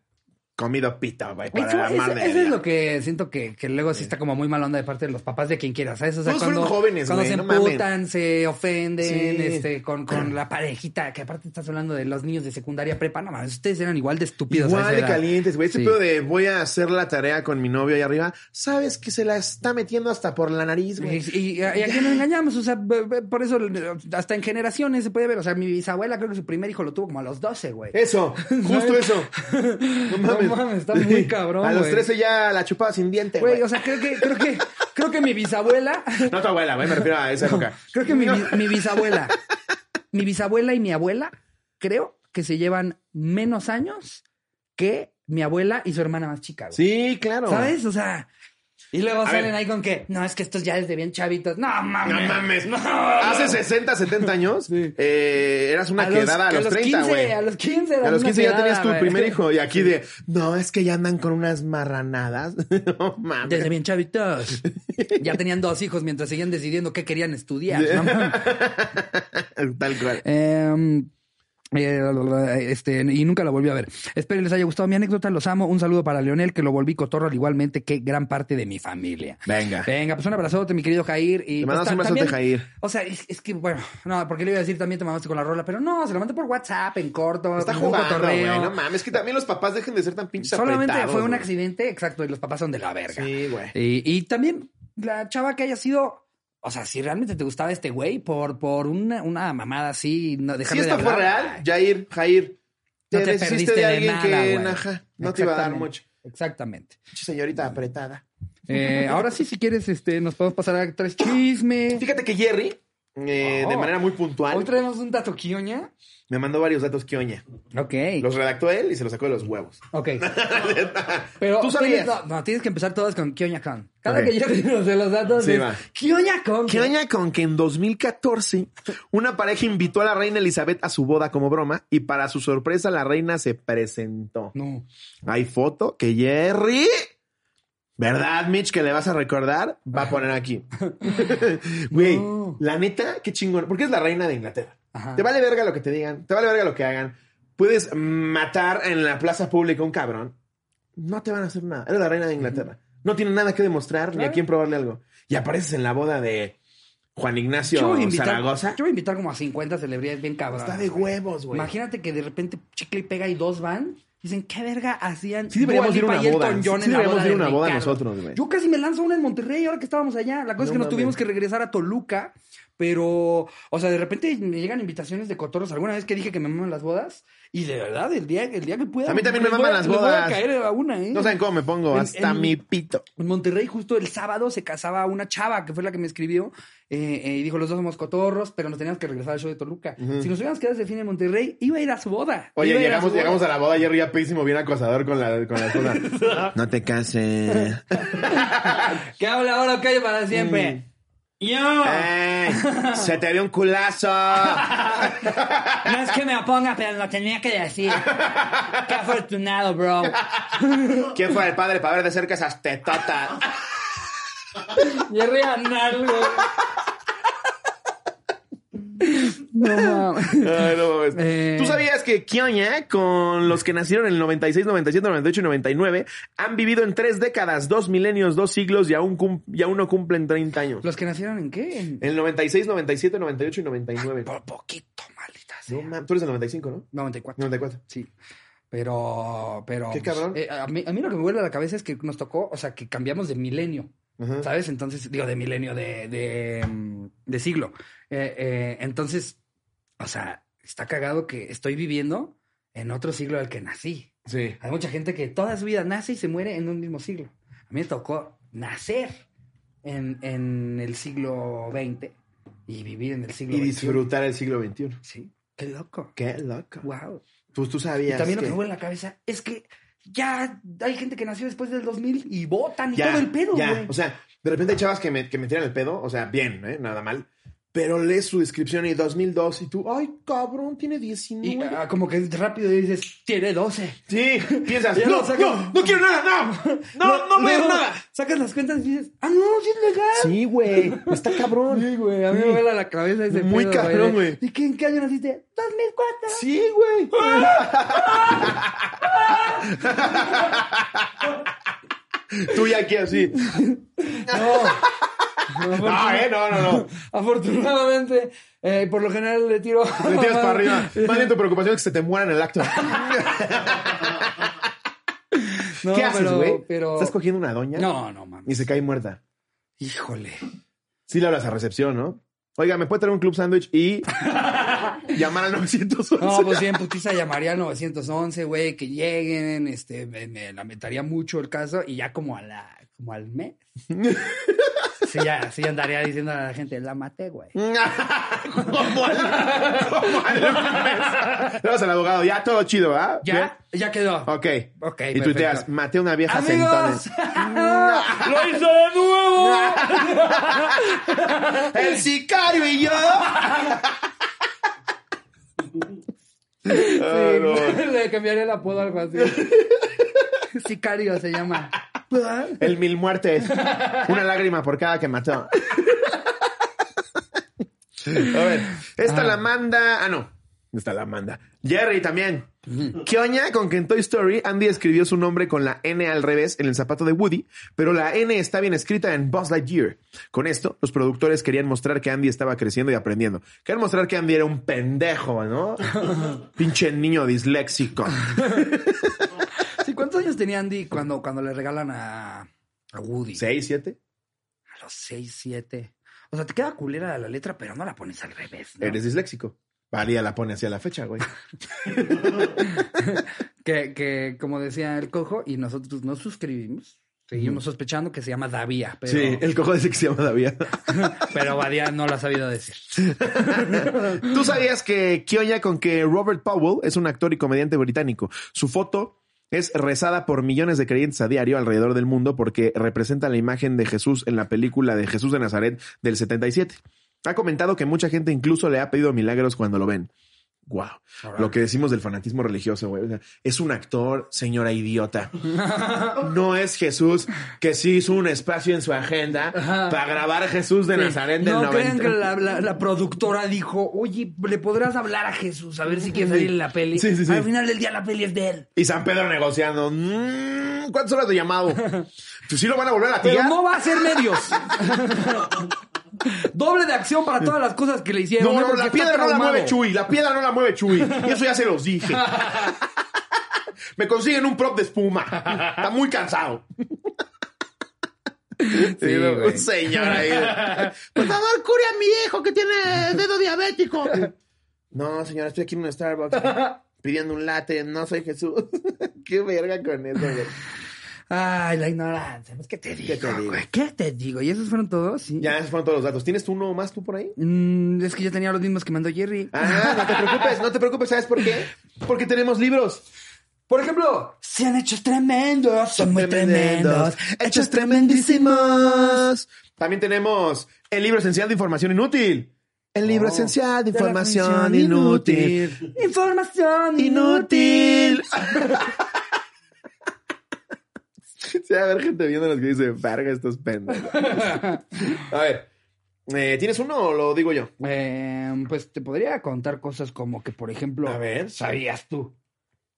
comido pita, güey. Para Eso, la eso- madre. eso es lo que siento que, que luego sí está como muy mal onda de parte de los papás de quien quiera, ¿sabes? O sea, Todos cuando, fueron jóvenes, cuando se no emputan, se ofenden, Sí. este, con, con <clears throat> la parejita, que aparte estás hablando de los niños de secundaria prepa, no mames, ustedes eran igual de estúpidos. Igual de calientes, güey. Este Sí. pedo de voy a hacer la tarea con mi novio ahí arriba. Sabes que se la está metiendo hasta por la nariz, güey. Y, y- y a qué nos engañamos, o sea, por eso hasta en generaciones se puede ver, o sea, mi bisabuela creo que su primer hijo lo tuvo como a los 12, güey. Eso, <laughs> justo eso. No mames. Mames, está muy cabrón, A los güey. 13 ya la chupaba sin diente, Güey, güey. o sea, creo que, creo que, creo que mi bisabuela, No tu abuela, güey. Me refiero a esa época. creo que mi bisabuela, mi bisabuela y mi abuela, creo que se llevan menos años que mi abuela y su hermana más chica, güey. Sí, claro. ¿Sabes? O sea, y luego A salen ver. ahí con que, no, es que estos ya desde bien chavitos. No mames. No mames. No. Hace 60, 70 años, Sí. eh, eras una quedada a los, 30, 15, güey. A los 15, eras A los una 15 ya quedada, tenías tu güey. primer hijo. Y aquí de, no, es que ya andan con unas marranadas. <laughs> no mames. Desde bien chavitos. Ya tenían dos hijos mientras seguían decidiendo qué querían estudiar. no. <laughs> Tal cual. Em, eh, este, y nunca la volví a ver. Espero les haya gustado mi anécdota, los amo. Un saludo para Leonel, que lo volví cotorro al igualmente que gran parte de mi familia. Venga. Venga, pues un abrazote, mi querido Jair. Y Te pues, mandamos ta- un también- Jair. O sea, es, es que, bueno, no, porque le iba a decir también te mamaste con la rola, pero no, se la mandé por WhatsApp, en corto. Está jugando, güey. No mames. Que también los papás dejen de ser tan pinches Solamente fue un güey. accidente, exacto, y los papás son de la verga. Sí, güey. Y, y también la chava que haya sido, o sea, si realmente te gustaba este güey por, por una, una mamada así, no Si dejarle de esto fue real, Jair, Jair, te, no te perdiste de de, alguien nada, que ajá, no te iba a dar mucho. Exactamente. Señorita apretada. Eh, ahora sí, si quieres, este, nos podemos pasar a tres chismes. Fíjate que Jerry, eh, de Oh. manera muy puntual, Hoy traemos un dato quioña. me mandó varios datos que oña. Ok. Los redactó él y se los sacó de los huevos. Ok. <laughs> Pero Tú sabías. tienes- no, no, tienes que empezar todas con Kioña Con. Cada que yo digo de los datos Sí, es. Kioña Con. ¿Qué oña con que en 2014 una pareja invitó a la reina Elizabeth a su boda como broma y para su sorpresa la reina se presentó? No. Hay foto que Jerry, ¿verdad, Mitch, que le vas a recordar? Va a poner aquí. <laughs> Güey, No. la neta, qué chingón. Porque es la reina de Inglaterra. Ajá. Te vale verga lo que te digan, te vale verga lo que hagan. Puedes matar en la plaza pública a un cabrón. No te van a hacer nada. Eres la reina de Inglaterra. No tiene nada que demostrar ni a quién probarle algo. Y apareces en la boda de Juan Ignacio Yo voy, a invitar, Zaragoza. yo voy a invitar como a 50 celebridades bien cabrón. Está de huevos, güey. Imagínate que de repente chicle y pega y dos van. Dicen, ¿qué verga hacían? Sí deberíamos ir a una boda. Sí deberíamos ir a una boda Ricardo? nosotros, güey. Yo casi me lanzo una en Monterrey ahora que estábamos allá. La cosa es que nos tuvimos que regresar a Toluca. Pero, o sea, de repente me llegan invitaciones de cotorros. Alguna vez que dije que me maman las bodas Y de verdad, el día, el día que pueda. A mí también me les maman voy las les voy a bodas. caer a una, ¿eh? No saben cómo me pongo, En- hasta en- mi pito. En Monterrey, justo el sábado, se casaba una chava, que fue la que me escribió, eh, eh, y dijo, los dos somos cotorros, pero nos teníamos que regresar al show de Toluca. Si nos hubiéramos quedado ese fin en Monterrey, iba a ir a su boda. Oye, Iba a llegamos, boda. llegamos a la boda, Jerry ya pésimo, bien acosador con la, con la esposa. <laughs> No te cases. <laughs> ¿Qué habla ahora o calle para siempre? Mm. ¡Yo! ¡Se te dio un culazo! <laughs> No es que me oponga, pero lo tenía que decir. Qué afortunado, bro. ¿Quién fue el padre para ver de cerca esas tetotas? <laughs> Jerry Analgo. No mames. Ay, no mames. Eh. ¿Tú sabías que Kioña, con los que nacieron en el 96, 97, 98 y 99, han vivido en tres décadas, dos milenios, dos siglos y aún, cum- y aún no cumplen 30 años? ¿Los que nacieron en qué? En- el 96, 97, 98 y 99. Por poquito, maldita sea. No, mames, tú eres del 95, ¿no? 94. 94. Sí. Pero, pero. Qué cabrón. eh, a, mí, a mí lo que me vuelve a la cabeza es que nos tocó, o sea, que cambiamos de milenio. Ajá. ¿Sabes? Entonces, digo, de milenio, de, de, mm, de siglo. Eh, eh, entonces, o sea, está cagado que estoy viviendo en otro siglo del que nací. Sí. Hay mucha gente que toda su vida nace y se muere en un mismo siglo. A mí me tocó nacer en, en el siglo XX y vivir en el siglo Y XXI. disfrutar el siglo XXI. Sí, qué loco. Qué loco. Wow. Pues tú Y sabías también lo que... que me vuelve a la cabeza es que ya hay gente que nació después del 2000 y votan y Ya, todo el pedo, güey. O sea, de repente hay chavas que me, que me tiran el pedo, o sea, bien, ¿eh? Nada mal. Pero lees su descripción y 2002 y tú, ay, cabrón, tiene 19. y ah, como que rápido dices, tiene 12. Sí, <laughs> piensas, no, sacas. no, no quiero nada, no, no, no me Luego nada. Sacas las cuentas y dices, ah, no, sí es legal. Sí, güey, está cabrón. Sí, güey, a mí Sí. me vuela la cabeza ese Muy pedo, cabrón, güey. ¿Y qué, en qué año naciste? 2004. Sí, güey. <laughs> Tú ya aquí así. <laughs> No. No, eh, no, no, no. <laughs> Afortunadamente, eh, por lo general le tiro. Le tiras <laughs> para arriba. <laughs> Más bien tu preocupación es que se te muera en el acto. No, ¿Qué haces, güey? pero- ¿Estás cogiendo una doña? No, no, mames. Y se cae muerta. Híjole. Sí le hablas a recepción, ¿no? Oiga, ¿me puede traer un club sándwich y llamar al 911? No, pues sí, en putiza llamaría al 911, güey, que lleguen, este, me, me lamentaría mucho el caso y ya como a la, como al mes. Sí, ya, sí andaría diciendo a la gente, la maté, güey. como al, como al vas al abogado, ya todo chido, ¿ah? Ya, ya quedó. Ok. Ok, Y tuiteas, perfecto. maté a una vieja Amigos, <laughs> lo hice de nuevo. <laughs> El sicario y yo. Sí, Ah, no. <laughs> le cambiaría el apodo algo así. Sicario se llama. <laughs> El mil muertes. Una lágrima por cada que mató. A ver, esta Ah. la manda. Ah, no. Esta la manda. Jerry también. ¿Qué oña con que en Toy Story Andy escribió su nombre con la N al revés en el zapato de Woody, pero la N está bien escrita en Buzz Lightyear? Con esto, los productores querían mostrar que Andy estaba creciendo y aprendiendo. Querían mostrar que Andy era un pendejo, ¿no? <laughs> Pinche niño disléxico. <laughs> Sí, ¿cuántos años tenía Andy cuando, cuando le regalan a, a Woody? ¿Seis, siete? A los 6, 7. O sea, te queda culera la letra, pero no la pones al revés. ¿no? Eres disléxico. Valía la pone hacia la fecha, güey. <laughs> Que, que, como decía el cojo, y nosotros nos suscribimos. Seguimos sospechando que se llama Davía, pero, Sí, el cojo dice que se llama David. <laughs> pero Badía no lo ha sabido decir. <laughs> ¿Tú sabías que Kioña con que Robert Powell es un actor y comediante británico? Su foto es rezada por millones de creyentes a diario alrededor del mundo porque representa la imagen de Jesús en la película de Jesús de Nazaret del 77. Ha comentado que mucha gente incluso le ha pedido milagros cuando lo ven. Wow. Lo que decimos del fanatismo religioso, güey. O sea, es un actor, señora idiota. <laughs> No es Jesús que sí hizo un espacio en su agenda Ajá. para grabar Jesús de Sí. Nazaret del no 90. crean que la, la- la productora dijo, oye, ¿le podrás hablar a Jesús a ver si quiere salir en la peli? Sí, sí, sí. Al final del día la peli es de él. Y San Pedro negociando. Mm, ¿Cuántas horas de llamado? <laughs> Pues sí lo van a volver a Pero tirar. no va a ser medios. <laughs> Doble de acción para todas las cosas que le hicieron. No, ¿eh? no, la piedra no la mueve Chuy. La piedra no la mueve Chuy. Y eso ya se los dije. <laughs> Me consiguen un prop de espuma. Está muy cansado. Sí, güey. un señor ahí. <laughs> Por favor, cure a mi hijo que tiene dedo diabético. No, señora, estoy aquí en un Starbucks. pidiendo un latte, no soy Jesús. <laughs> Qué verga con eso, güey. Ay, la ignorancia. Pues, ¿Qué te digo, ¿Qué te digo? güey? ¿Qué te digo? ¿Y esos fueron todos? Sí. Ya, esos fueron todos los datos. ¿Tienes tú uno más tú por ahí? Mm, es que yo tenía los mismos que mandó Jerry. Ah, no te preocupes, no te preocupes, ¿sabes por qué? Porque tenemos libros. Por ejemplo, se han hechos tremendos, son muy Tremendos, tremendos, hechos tremendísimos. También tenemos el libro esencial de información inútil. El libro Oh, esencial de información inútil. Información Inútil. <laughs> <laughs> Sí, va a haber gente viéndonos que dice, verga, estos pendejos. <laughs> A ver, eh, ¿tienes uno o lo digo yo? Eh, pues te podría contar cosas como que, por ejemplo, A ver. ¿sabías tú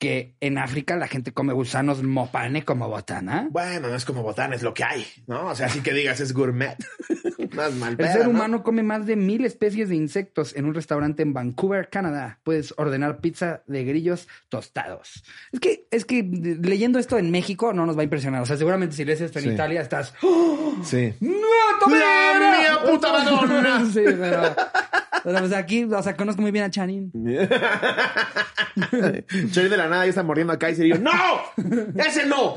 que en África la gente come gusanos mopane como botana? Bueno, no es como botán, es lo que hay, ¿no? O sea, así que digas es gourmet. <laughs> Más mal El ser ¿no? humano come más de mil especies de insectos en un restaurante en Vancouver, Canadá. Puedes ordenar pizza de grillos tostados. Es que, es que leyendo esto en México no nos va a impresionar. O sea, seguramente si lees esto en Sí. Italia estás. ¡Oh! Sí. ¡No, ¡La Tomera! mía puta <laughs> Madonna! <laughs> sí, pero, pero pues aquí, o sea, conozco muy bien a Chanin. Cherry de la nada ya está mordiendo acá y se digo, ¡No! <laughs> ¡Ese no!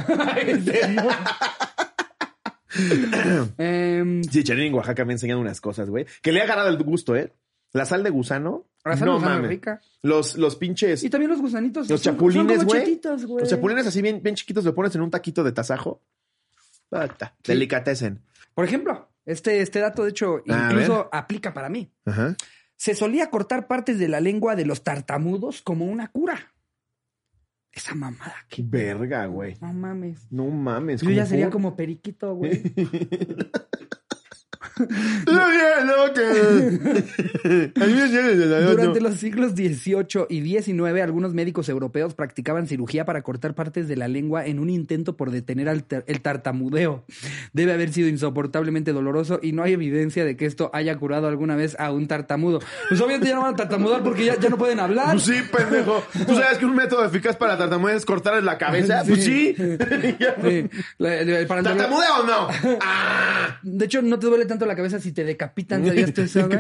Em, Sí, Cherry en Oaxaca me ha enseñado unas cosas, güey. Que le ha agarrado el gusto, ¿eh? La sal de gusano. La sal de no gusano mames. rica. Los, los pinches. y también los gusanitos. Los chapulines, güey. Los chapulines así bien, bien chiquitos, lo pones en un taquito de tasajo. Puta, Sí. Delicatecen. Por ejemplo, este, este dato, de hecho, incluso aplica para mí. Ajá. Se solía cortar partes de la lengua de los tartamudos como una cura. Esa mamada, Qué verga, güey. no mames. No mames. Yo ya ¿cómo sería por? como periquito, güey. <laughs> <laughs> <laughs> Durante los siglos XVIII y XIX, algunos médicos europeos practicaban cirugía para cortar partes de la lengua en un intento por detener el tartamudeo. Debe haber sido insoportablemente doloroso y no hay evidencia de que esto haya curado alguna vez a un tartamudo. Pues obviamente ya no van a tartamudear porque ya, ya no pueden hablar. Pues sí, pendejo. ¿Tú sabes que un método eficaz para tartamudear es cortarles la cabeza? Pues sí. <laughs> Ya. Sí. Para ¿Tartamudea o no? Ah. De hecho, no te duele tanto la cabeza si te decapitan, <laughs> ¿sabías tú eso, güey?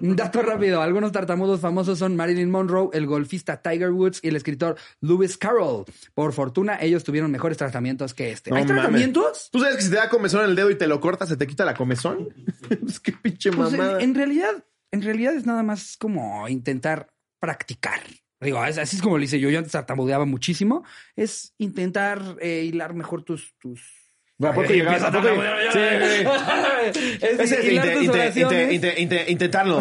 Un dato rápido. Algunos tartamudos famosos son Marilyn Monroe, el golfista Tiger Woods y el escritor Lewis Carroll. Por fortuna, ellos tuvieron mejores tratamientos que este. No ¿Hay mames. tratamientos? ¿Tú sabes que si te da comezón en el dedo y te lo cortas, se te quita la comezón? <laughs> es que pinche Pues, en, mamada. en realidad, en realidad es nada más como intentar practicar. Digo, así es como lo hice yo. Yo antes tartamudeaba muchísimo. Es intentar eh, hilar mejor tus... tus... ¿A poco <laughs> empieza ¿A poco- intentarlo.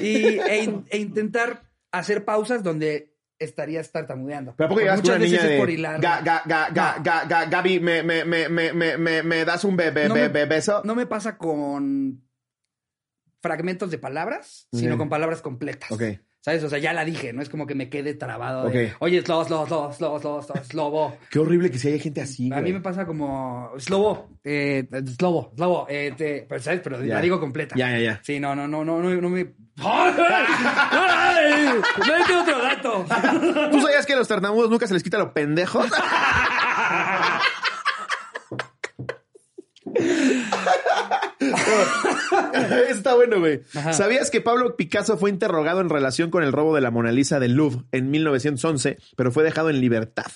y, e, e intentar hacer pausas donde estarías tartamudeando. ¿Pero a poco Porque llegas con muchas una niña veces es por de hilar. ga, ga, ga, ga, No. ga, ga- Gaby, me, me, me, me, me, me, me das un bebé, No beso? No me pasa con fragmentos de palabras, sino Ok. con palabras completas. Ok. ¿Sabes? O sea, ya la dije, no es como que me quede trabado. de. Oye, slow, slow, slow, slow, slow, slow, slobo. <laughs> Qué horrible que si haya gente así, A mí me pasa como slobo, eh, slobo, slobo, eh, te- pero, ¿sabes? Pero la digo completa. Ya, ya, ya. Sí, no, no, no, no, no, no me... <laughs> ¡Vete otro dato! <laughs> ¿Tú sabías que a los tartamudos nunca se les quita lo pendejos? <laughs> Está bueno, güey. ¿Sabías que Pablo Picasso fue interrogado en relación con el robo de la Mona Lisa del Louvre en 1911, pero fue dejado en libertad?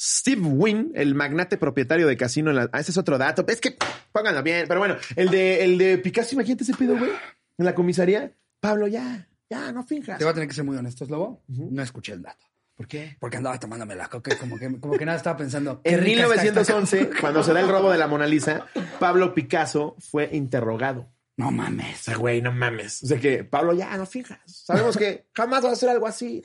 Steve Wynn, el magnate propietario de casino en la... Ah, ese es otro dato. Es que pónganlo bien. Pero bueno, el de, el de Picasso, imagínate ese pedo, güey. En la comisaría. Pablo, ya, ya, no finjas. Te voy a tener que ser muy honesto, Slobo. No escuché el dato. ¿Por qué? Porque andaba tomándome la coca y como que, como que nada estaba pensando. En rica está esta 1911, <laughs> cuando se da el robo de la Mona Lisa, Pablo Picasso fue interrogado. No mames. O sea, güey, no mames. O sea que, Pablo, ya no fijas. Sabemos que <laughs> jamás vas a hacer algo así.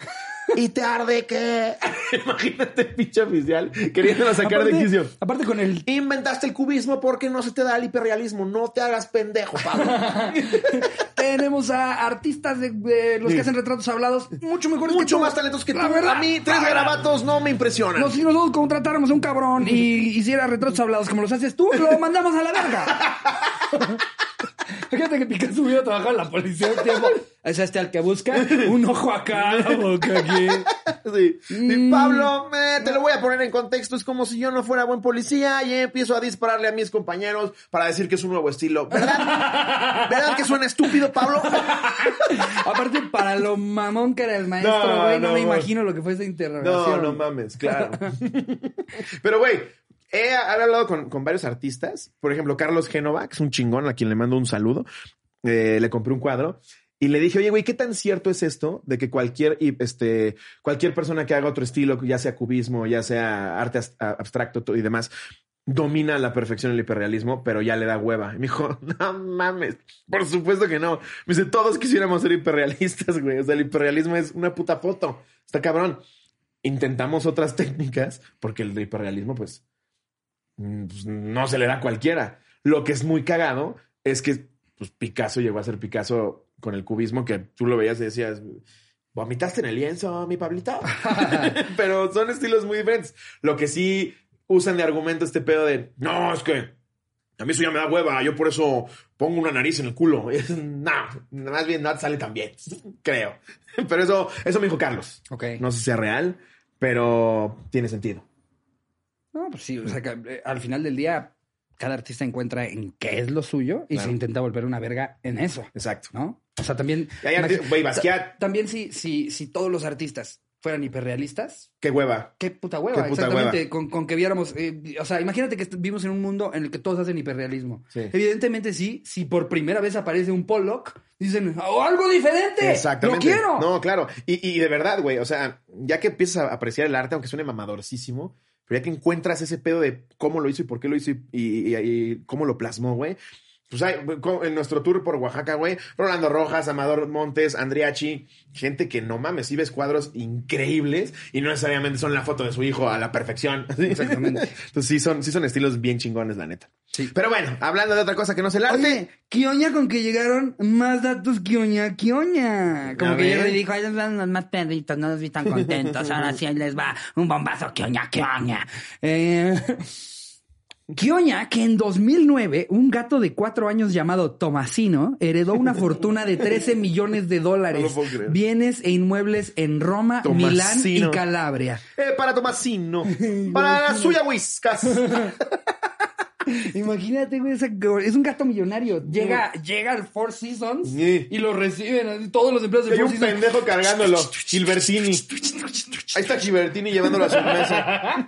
Y te arde que. <laughs> Imagínate, pinche oficial, queriéndola sacar de quicio. Aparte con el... Inventaste el cubismo porque no se te da el hiperrealismo. No te hagas pendejo, Pablo. <laughs> Tenemos a artistas de, de los Sí. que hacen retratos hablados mucho mejores Mucho que tú. más talentos que tú. Verdad. A mí, tres garabatos no me impresionan. No, si nosotros contratáramos a un cabrón y hiciera retratos hablados como los haces tú, lo mandamos a la verga. Fíjate que Picasso hubiera trabajado en la policía un tiempo. Es este al que busca un ojo acá, la boca aquí. Sí. Y Mm. Pablo, te lo voy a poner en contexto. Es como si yo no fuera buen policía y empiezo a dispararle a mis compañeros para decir que es un nuevo estilo. ¿Verdad? ¿Verdad que suena estúpido, Pablo? Aparte, para lo mamón que era el maestro, No, güey, no, no, me imagino lo que fue esa No, interrogación. no mames, claro. Pero, güey, he, hablado con, varios artistas. Por ejemplo, Carlos Génova, que es un chingón a quien le mando un saludo. Eh, le compré un cuadro. Y le dije, oye, güey, ¿qué tan cierto es esto de que cualquier, este, cualquier persona que haga otro estilo, ya sea cubismo, ya sea arte abstracto to- y demás, domina la perfección el hiperrealismo, pero ya le da hueva? Y me dijo, <laughs> no mames, por supuesto que no. Me dice, todos quisiéramos ser hiperrealistas, güey. O sea, el hiperrealismo es una puta foto. Está cabrón. Intentamos otras <laughs> técnicas porque el hiperrealismo, pues, pues, no se le da a cualquiera. Lo que es muy cagado es que pues, Picasso llegó a ser Picasso con el cubismo que tú lo veías y decías, vomitaste en el lienzo, mi Pablito. <laughs> <laughs> Pero son estilos muy diferentes. Lo que sí usan de argumento este pedo de, no, es que a mí eso ya me da hueva, yo por eso pongo una nariz en el culo. <laughs> No, más bien no sale tan bien, creo. Pero eso, eso me dijo Carlos. Ok. No sé si sea real, pero tiene sentido. No, pues sí, o sea, que eh, al final del día, cada artista encuentra en qué es lo suyo y Claro. se intenta volver una verga en eso, Exacto. ¿no? O sea, también. Güey, También si, si, si todos los artistas fueran hiperrealistas, Qué hueva. qué puta hueva, Qué puta exactamente. hueva. Con, con que viéramos. eh, o sea, imagínate que vivimos en un mundo en el que todos hacen hiperrealismo. Sí. Evidentemente, sí, si por primera vez aparece un Pollock, dicen, ¡Oh, algo diferente! Exactamente. ¡Lo quiero! No, claro. Y, y de verdad, güey, o sea, ya que empiezas a apreciar el arte, aunque suene mamadorcísimo, pero ya que encuentras ese pedo de cómo lo hizo y por qué lo hizo y, y- y- y cómo lo plasmó, güey. Pues hay, en nuestro tour por Oaxaca, güey, Rolando Rojas, Amador Montes, Andriachi, gente que no mames, sí ves cuadros increíbles y no necesariamente son la foto de su hijo a la perfección. Exactamente. Entonces sí son, sí son estilos bien chingones, la neta. Sí. Pero bueno, hablando de otra cosa que no es el arte. Oye, Kioña con que llegaron más datos Kioña, Kioña. Como que ver. llegó y dijo, ay, son los más perritos, no los vi tan contentos, ahora sí ahí les va un bombazo Kioña, Kioña. Eh, Kioña, que en 2009 un gato de cuatro años llamado Tomasino heredó una fortuna de 13 millones de dólares, <laughs> bienes e inmuebles en Roma, Milán y. Calabria. Eh, para Tomasino. <laughs> para la suya Whiskas. <laughs> Imagínate, güey, es un gato millonario. Llega, llega al Four Seasons y lo reciben todos los empleados del Hay Four un Seasons. pendejo cargándolo. Gilbertini. Ahí está Gilbertini llevándolo a su mesa.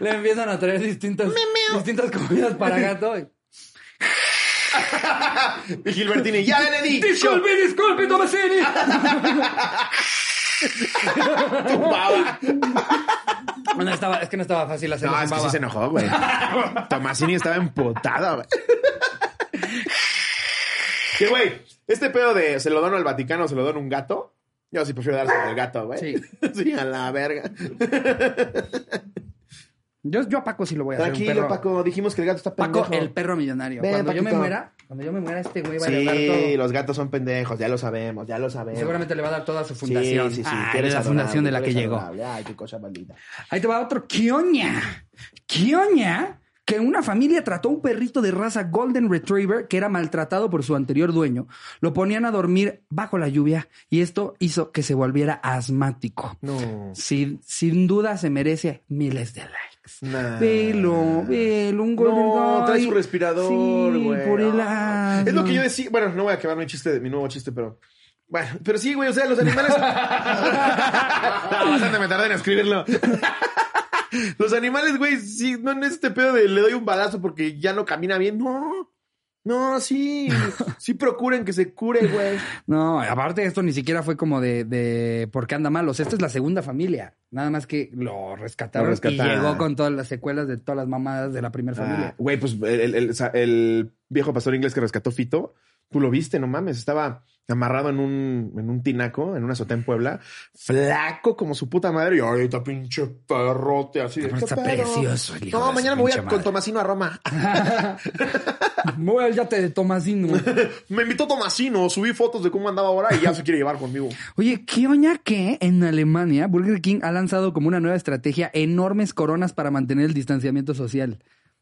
Le empiezan a traer distintas, distintas comidas para gato. Y Gilbertini, ya le di. Disculpe, disculpe, Tomasini. Tumbaba. No estaba, es que no estaba fácil hacerlo. No, es que sí zumbaba. se enojó, güey. Tomasini estaba emputado, güey. Que, güey, este pedo de se lo dono al Vaticano o se lo dono a un gato. Yo sí prefiero dárselo al gato, güey. Sí. <laughs> Sí, a la verga. Yo, yo a Paco sí lo voy a hacer un Tranquilo, perro. Paco. Dijimos que el gato está pendejo. Paco, el perro millonario. Ven, cuando yo me muera, cuando yo me muera, este güey va a heredar Sí, los gatos son pendejos, ya lo sabemos, ya lo sabemos. Seguramente le va a dar toda su Sí, fundación. sí, sí. Ay, tú eres la adorable, fundación de la que llegó. adorable. Ay, qué cosa maldita. Ahí te va otro Kioña. Kioña, que una familia trató a un perrito de raza Golden Retriever que era maltratado por su anterior dueño. Lo ponían a dormir bajo la lluvia y esto hizo que se volviera asmático. No. Sin, sin duda se merece miles de likes. Nah. Velo, velo, un Golden No, trae su respirador, Sí, güey. por el Ah. Es lo que yo decía. Bueno, no voy a quemar mi chiste, mi nuevo chiste, pero. Bueno, pero sí, güey, o sea, los animales. <laughs> <laughs> no, bastante me tardé en escribirlo. <laughs> los animales, güey, sí, no en este pedo de le doy un balazo porque ya no camina bien. No. No, sí. <laughs> Sí procuren que se cure, güey. No, aparte esto ni siquiera fue como de, de por qué anda mal. O sea, esta es la segunda familia. Nada más que lo rescataron, Lo rescataron. y llegó con todas las secuelas de todas las mamadas de la primera Ah, familia. Güey, pues el, el- el- el viejo pastor inglés que rescató Fito, tú lo viste, no mames, estaba amarrado en un, en un tinaco, en una azotea en Puebla, flaco como su puta madre, y ahorita pinche perrote así. de, está ¿qué pedo? precioso el hijo No, de mañana me voy a, con. Tomasino a Roma. Me voy al yate de Tomasino. <laughs> me invitó Tomasino, subí fotos de cómo andaba ahora y ya se quiere llevar conmigo. Oye, ¿qué oña que en Alemania Burger King ha lanzado como una nueva estrategia enormes coronas para mantener el distanciamiento social?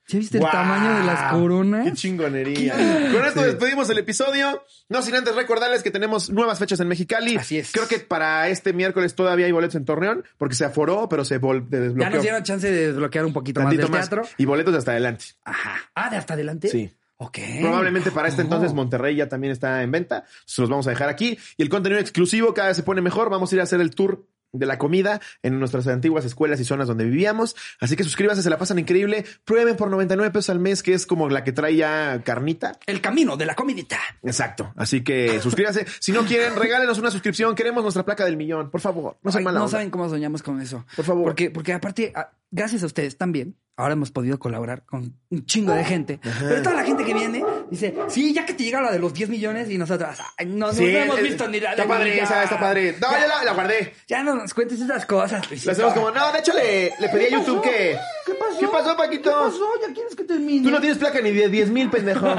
¿Ya viste el tamaño de las coronas? ¡Qué chingonería! Con esto Sí. despedimos el episodio. No sin antes recordarles que tenemos nuevas fechas en Mexicali. Así es. Creo que para este miércoles todavía hay boletos en Torreón, porque se aforó, pero se vol- Ya desbloqueó. nos dieron chance de desbloquear un poquito más tantito del más. teatro. Y boletos de hasta adelante. Ajá. Ah, de hasta adelante. Sí. Ok. Probablemente para este Oh. entonces Monterrey ya también está en venta. Se los vamos a dejar aquí. Y el contenido exclusivo cada vez se pone mejor. Vamos a ir a hacer el tour de la comida en nuestras antiguas escuelas y zonas donde vivíamos. Así que suscríbanse, se la pasan increíble. Prueben por 99 pesos al mes, que es como la que trae ya carnita. El camino de la comidita. Exacto. Así que suscríbanse. Si no quieren, regálenos una suscripción. Queremos nuestra placa del millón. Por favor. No sean Ay, mala no onda. saben cómo soñamos con eso. Por favor. Porque, porque aparte, ah, gracias a ustedes también, ahora hemos podido colaborar con un chingo de gente. Pero toda la gente que viene dice, sí, ya que te llega la de los 10 millones y nosotras, ay, no, Sí, no hemos visto ni la Está padre ya. esa, está padre. No, ya la, la guardé. Ya no nos cuentes esas cosas. La hacemos como, no, de hecho le, le pedí a YouTube que... ¿Qué pasó? ¿Qué pasó, Paquito? ¿Qué pasó? ¿Ya quieres que termine? Tú no tienes placa ni de 10 mil, pendejo. <laughs>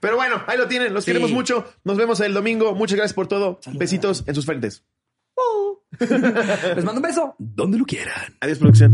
Pero bueno, ahí lo tienen. Los Sí. queremos mucho. Nos vemos el domingo. Muchas gracias por todo. Besitos en sus frentes. <laughs> Les mando un beso. Donde lo quieran. Adiós, producción.